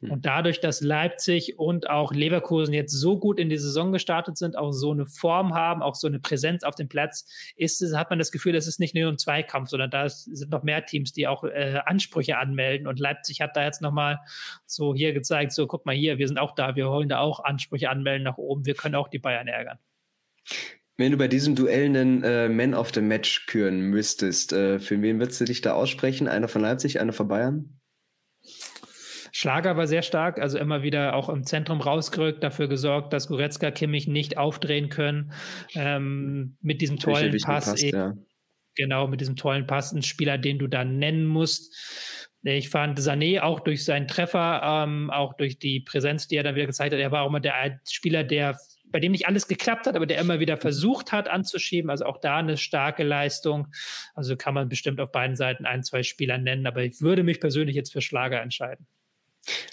Hm. Und dadurch, dass Leipzig und auch Leverkusen jetzt so gut in die Saison gestartet sind, auch so eine Form haben, auch so eine Präsenz auf dem Platz, ist es, hat man das Gefühl, es ist nicht nur ein Zweikampf, sondern da sind noch mehr Teams, die auch äh, Ansprüche anmelden. Und Leipzig hat da jetzt nochmal so hier gezeigt, so guck mal hier, wir sind auch da, wir wollen da auch Ansprüche anmelden nach oben, wir können auch die Bayern ärgern. Wenn du bei diesem Duell einen äh, Man of the Match küren müsstest, äh, für wen würdest du dich da aussprechen? Einer von Leipzig, einer von Bayern? Schlager war sehr stark, also immer wieder auch im Zentrum rausgerückt, dafür gesorgt, dass Goretzka, Kimmich nicht aufdrehen können. Ähm, mit diesem tollen Pass. Passt, ja. Genau, mit diesem tollen Pass, ein Spieler, den du da nennen musst. Ich fand Sané auch durch seinen Treffer, ähm, auch durch die Präsenz, die er dann wieder gezeigt hat, er war auch immer der Spieler, der bei dem nicht alles geklappt hat, aber der immer wieder versucht hat anzuschieben. Also auch da eine starke Leistung. Also kann man bestimmt auf beiden Seiten ein, zwei Spieler nennen, aber ich würde mich persönlich jetzt für Schlager entscheiden.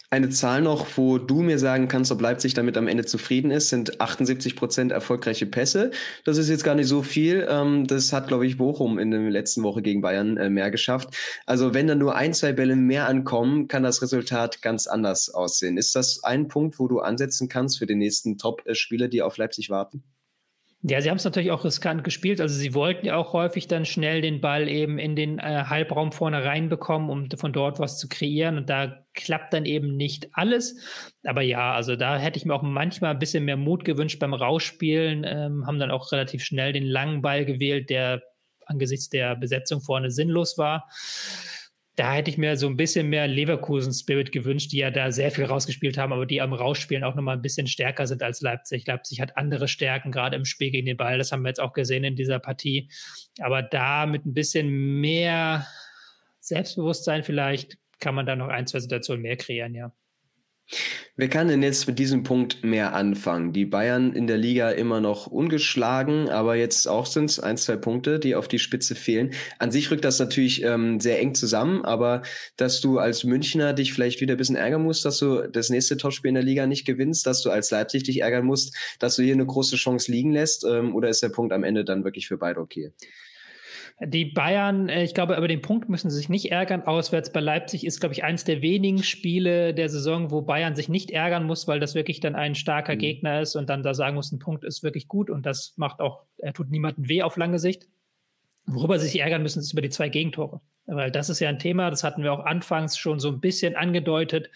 Eine Zahl noch, wo du mir sagen kannst, ob Leipzig damit am Ende zufrieden ist, sind 78 Prozent erfolgreiche Pässe. Das ist jetzt gar nicht so viel. Ähm, das hat, glaube ich, Bochum in der letzten Woche gegen Bayern äh, mehr geschafft. Also wenn da nur ein, zwei Bälle mehr ankommen, kann das Resultat ganz anders aussehen. Ist das ein Punkt, wo du ansetzen kannst für den nächsten Top-Spieler, die auf Leipzig warten? Ja, sie haben es natürlich auch riskant gespielt. Also sie wollten ja auch häufig dann schnell den Ball eben in den äh, Halbraum vorne reinbekommen, um von dort was zu kreieren. Und da klappt dann eben nicht alles. Aber ja, also da hätte ich mir auch manchmal ein bisschen mehr Mut gewünscht beim Rausspielen. Ähm, haben dann auch relativ schnell den langen Ball gewählt, der angesichts der Besetzung vorne sinnlos war da hätte ich mir so ein bisschen mehr Leverkusen-Spirit gewünscht, die ja da sehr viel rausgespielt haben, aber die am Rausspielen auch nochmal ein bisschen stärker sind als Leipzig. Leipzig hat andere Stärken, gerade im Spiel gegen den Ball. Das haben wir jetzt auch gesehen in dieser Partie. Aber da mit ein bisschen mehr Selbstbewusstsein vielleicht kann man da noch ein, zwei Situationen mehr kreieren, ja. Wer kann denn jetzt mit diesem Punkt mehr anfangen? Die Bayern in der Liga immer noch ungeschlagen, aber jetzt auch sind es ein, zwei Punkte, die auf die Spitze fehlen. An sich rückt das natürlich ähm, sehr eng zusammen, aber dass du als Münchner dich vielleicht wieder ein bisschen ärgern musst, dass du das nächste Topspiel in der Liga nicht gewinnst, dass du als Leipzig dich ärgern musst, dass du hier eine große Chance liegen lässt, ähm, oder ist der Punkt am Ende dann wirklich für beide okay? Die Bayern, äh, ich glaube, über den Punkt müssen sie sich nicht ärgern. Auswärts bei Leipzig ist, glaube ich, eines der wenigen Spiele der Saison, wo Bayern sich nicht ärgern muss, weil das wirklich dann ein starker mhm. Gegner ist und dann da sagen muss, ein Punkt ist wirklich gut und das macht auch, er tut niemandem weh auf lange Sicht. Worüber sie sich ärgern müssen, ist über die zwei Gegentore. Weil das ist ja ein Thema, das hatten wir auch anfangs schon so ein bisschen angedeutet.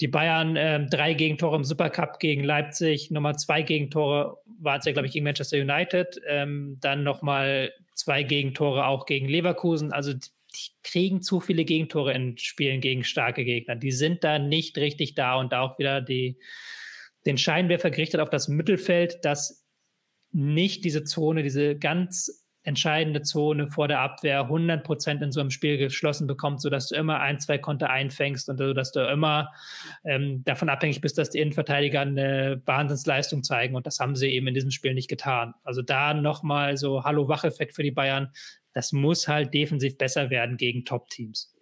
Die Bayern, äh, drei Gegentore im Supercup gegen Leipzig, Nummer zwei Gegentore war es ja, glaube ich, gegen Manchester United. Ähm, dann nochmal zwei Gegentore auch gegen Leverkusen. Also die kriegen zu viele Gegentore in Spielen gegen starke Gegner. Die sind da nicht richtig da und da auch wieder die, den Scheinwerfer gerichtet auf das Mittelfeld, das nicht diese Zone, diese ganz entscheidende Zone vor der Abwehr 100 Prozent in so einem Spiel geschlossen bekommt, sodass du immer ein, zwei Konter einfängst und so, dass du immer ähm, davon abhängig bist, dass die Innenverteidiger eine Wahnsinnsleistung zeigen. Und das haben sie eben in diesem Spiel nicht getan. Also da nochmal so Hallo-Wach-Effekt für die Bayern. Das muss halt defensiv besser werden gegen Top-Teams.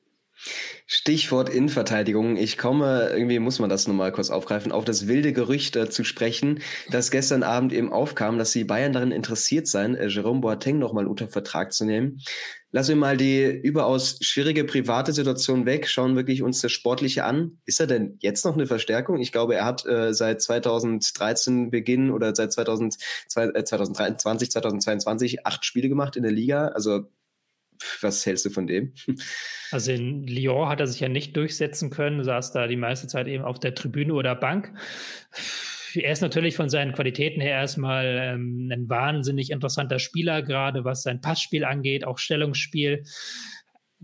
Stichwort Innenverteidigung. Ich komme, irgendwie muss man das nochmal kurz aufgreifen, auf das wilde Gerücht äh, zu sprechen, das gestern Abend eben aufkam, dass die Bayern darin interessiert seien, äh, Jerome Boateng nochmal unter Vertrag zu nehmen. Lassen wir mal die überaus schwierige private Situation weg, schauen wirklich uns das Sportliche an. Ist er denn jetzt noch eine Verstärkung? Ich glaube, er hat äh, seit 2013 Beginn oder seit 2000, äh, 2023, 2022 acht Spiele gemacht in der Liga. Also was hältst du von dem? Also in Lyon hat er sich ja nicht durchsetzen können, saß da die meiste Zeit eben auf der Tribüne oder Bank. Er ist natürlich von seinen Qualitäten her erstmal ähm, ein wahnsinnig interessanter Spieler, gerade was sein Passspiel angeht, auch Stellungsspiel.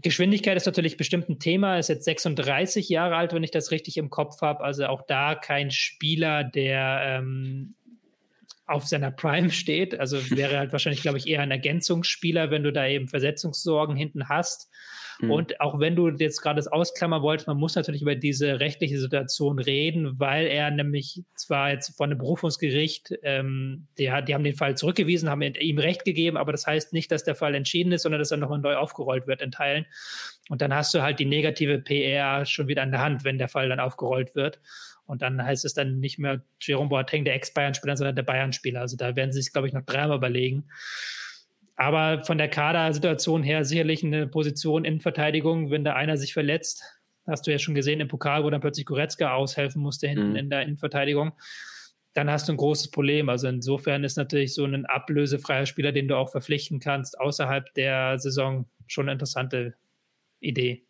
Geschwindigkeit ist natürlich bestimmt ein Thema. Ist jetzt 36 Jahre alt, wenn ich das richtig im Kopf habe. Also auch da kein Spieler, der ähm, auf seiner Prime steht. Also wäre halt wahrscheinlich, glaube ich, eher ein Ergänzungsspieler, wenn du da eben Versetzungssorgen hinten hast. Mhm. Und auch wenn du jetzt gerade das ausklammern wolltest, man muss natürlich über diese rechtliche Situation reden, weil er nämlich zwar jetzt von einem Berufungsgericht, ähm, der, die haben den Fall zurückgewiesen, haben ihm Recht gegeben, aber das heißt nicht, dass der Fall entschieden ist, sondern dass er nochmal neu aufgerollt wird in Teilen. Und dann hast du halt die negative PR schon wieder an der Hand, wenn der Fall dann aufgerollt wird. Und dann heißt es dann nicht mehr Jerome Boateng, der Ex-Bayern-Spieler, sondern der Bayern-Spieler. Also da werden sie sich, glaube ich, noch dreimal überlegen. Aber von der Kadersituation her sicherlich eine Position in Verteidigung, wenn da einer sich verletzt. Hast du ja schon gesehen im Pokal, wo dann plötzlich Goretzka aushelfen musste hinten mhm. in der Innenverteidigung. Dann hast du ein großes Problem. Also insofern ist natürlich so ein ablösefreier Spieler, den du auch verpflichten kannst, außerhalb der Saison schon eine interessante Idee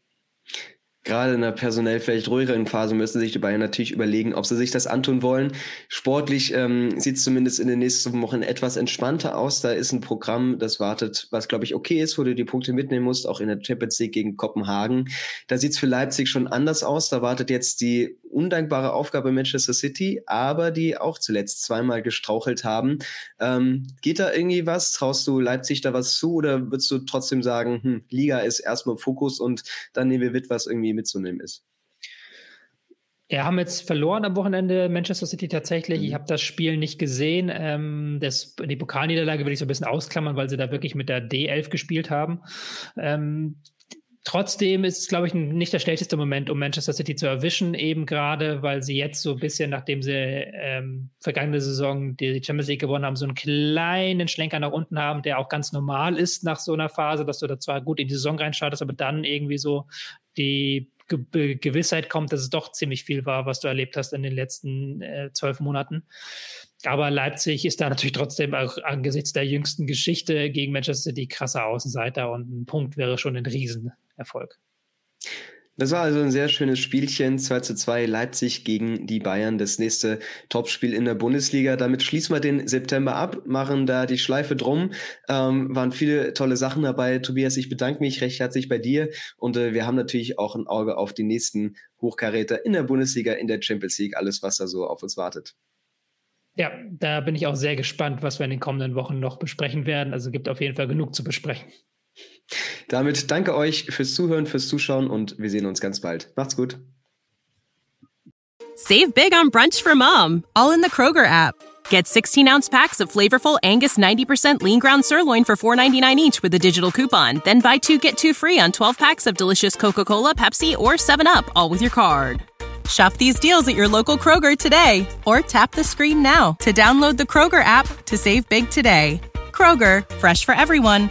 gerade in einer personell vielleicht ruhigeren Phase müssen sich die Bayern natürlich überlegen, ob sie sich das antun wollen. Sportlich ähm, sieht es zumindest in den nächsten Wochen etwas entspannter aus. Da ist ein Programm, das wartet, was glaube ich okay ist, wo du die Punkte mitnehmen musst, auch in der Champions League gegen Kopenhagen. Da sieht es für Leipzig schon anders aus. Da wartet jetzt die undankbare Aufgabe Manchester City, aber die auch zuletzt zweimal gestrauchelt haben. Ähm, geht da irgendwie was? Traust du Leipzig da was zu oder würdest du trotzdem sagen, hm, Liga ist erstmal Fokus und dann nehmen wir mit, was irgendwie mitzunehmen ist? Ja, haben jetzt verloren am Wochenende Manchester City tatsächlich. Ich mhm. habe das Spiel nicht gesehen. Ähm, das, die Pokalniederlage will ich so ein bisschen ausklammern, weil sie da wirklich mit der D11 gespielt haben. Ähm, Trotzdem ist es, glaube ich, nicht der schlechteste Moment, um Manchester City zu erwischen, eben gerade, weil sie jetzt so ein bisschen, nachdem sie ähm, vergangene Saison die Champions League gewonnen haben, so einen kleinen Schlenker nach unten haben, der auch ganz normal ist nach so einer Phase, dass du da zwar gut in die Saison reinstartest, aber dann irgendwie so die Ge Gewissheit kommt, dass es doch ziemlich viel war, was du erlebt hast in den letzten äh, zwölf Monaten. Aber Leipzig ist da natürlich trotzdem auch angesichts der jüngsten Geschichte gegen Manchester City krasser Außenseiter und ein Punkt wäre schon ein Riesen. Das war also ein sehr schönes Spielchen. 2 zu 2 Leipzig gegen die Bayern. Das nächste Topspiel in der Bundesliga. Damit schließen wir den September ab, machen da die Schleife drum. Ähm, waren viele tolle Sachen dabei. Tobias, ich bedanke mich recht herzlich bei dir. Und äh, wir haben natürlich auch ein Auge auf die nächsten Hochkaräter in der Bundesliga, in der Champions League. Alles, was da so auf uns wartet. Ja, da bin ich auch sehr gespannt, was wir in den kommenden Wochen noch besprechen werden. Also gibt auf jeden Fall genug zu besprechen. Damit danke euch fürs Zuhören, fürs Zuschauen und wir sehen uns ganz bald. Macht's gut. Save big on brunch for mom, all in the Kroger app. Get 16 ounce packs of flavorful Angus 90% lean ground sirloin for $4.99 each with a digital coupon. Then buy two get two free on 12 packs of delicious Coca Cola, Pepsi, or 7UP, all with your card. Shop these deals at your local Kroger today or tap the screen now to download the Kroger app to save big today. Kroger, fresh for everyone.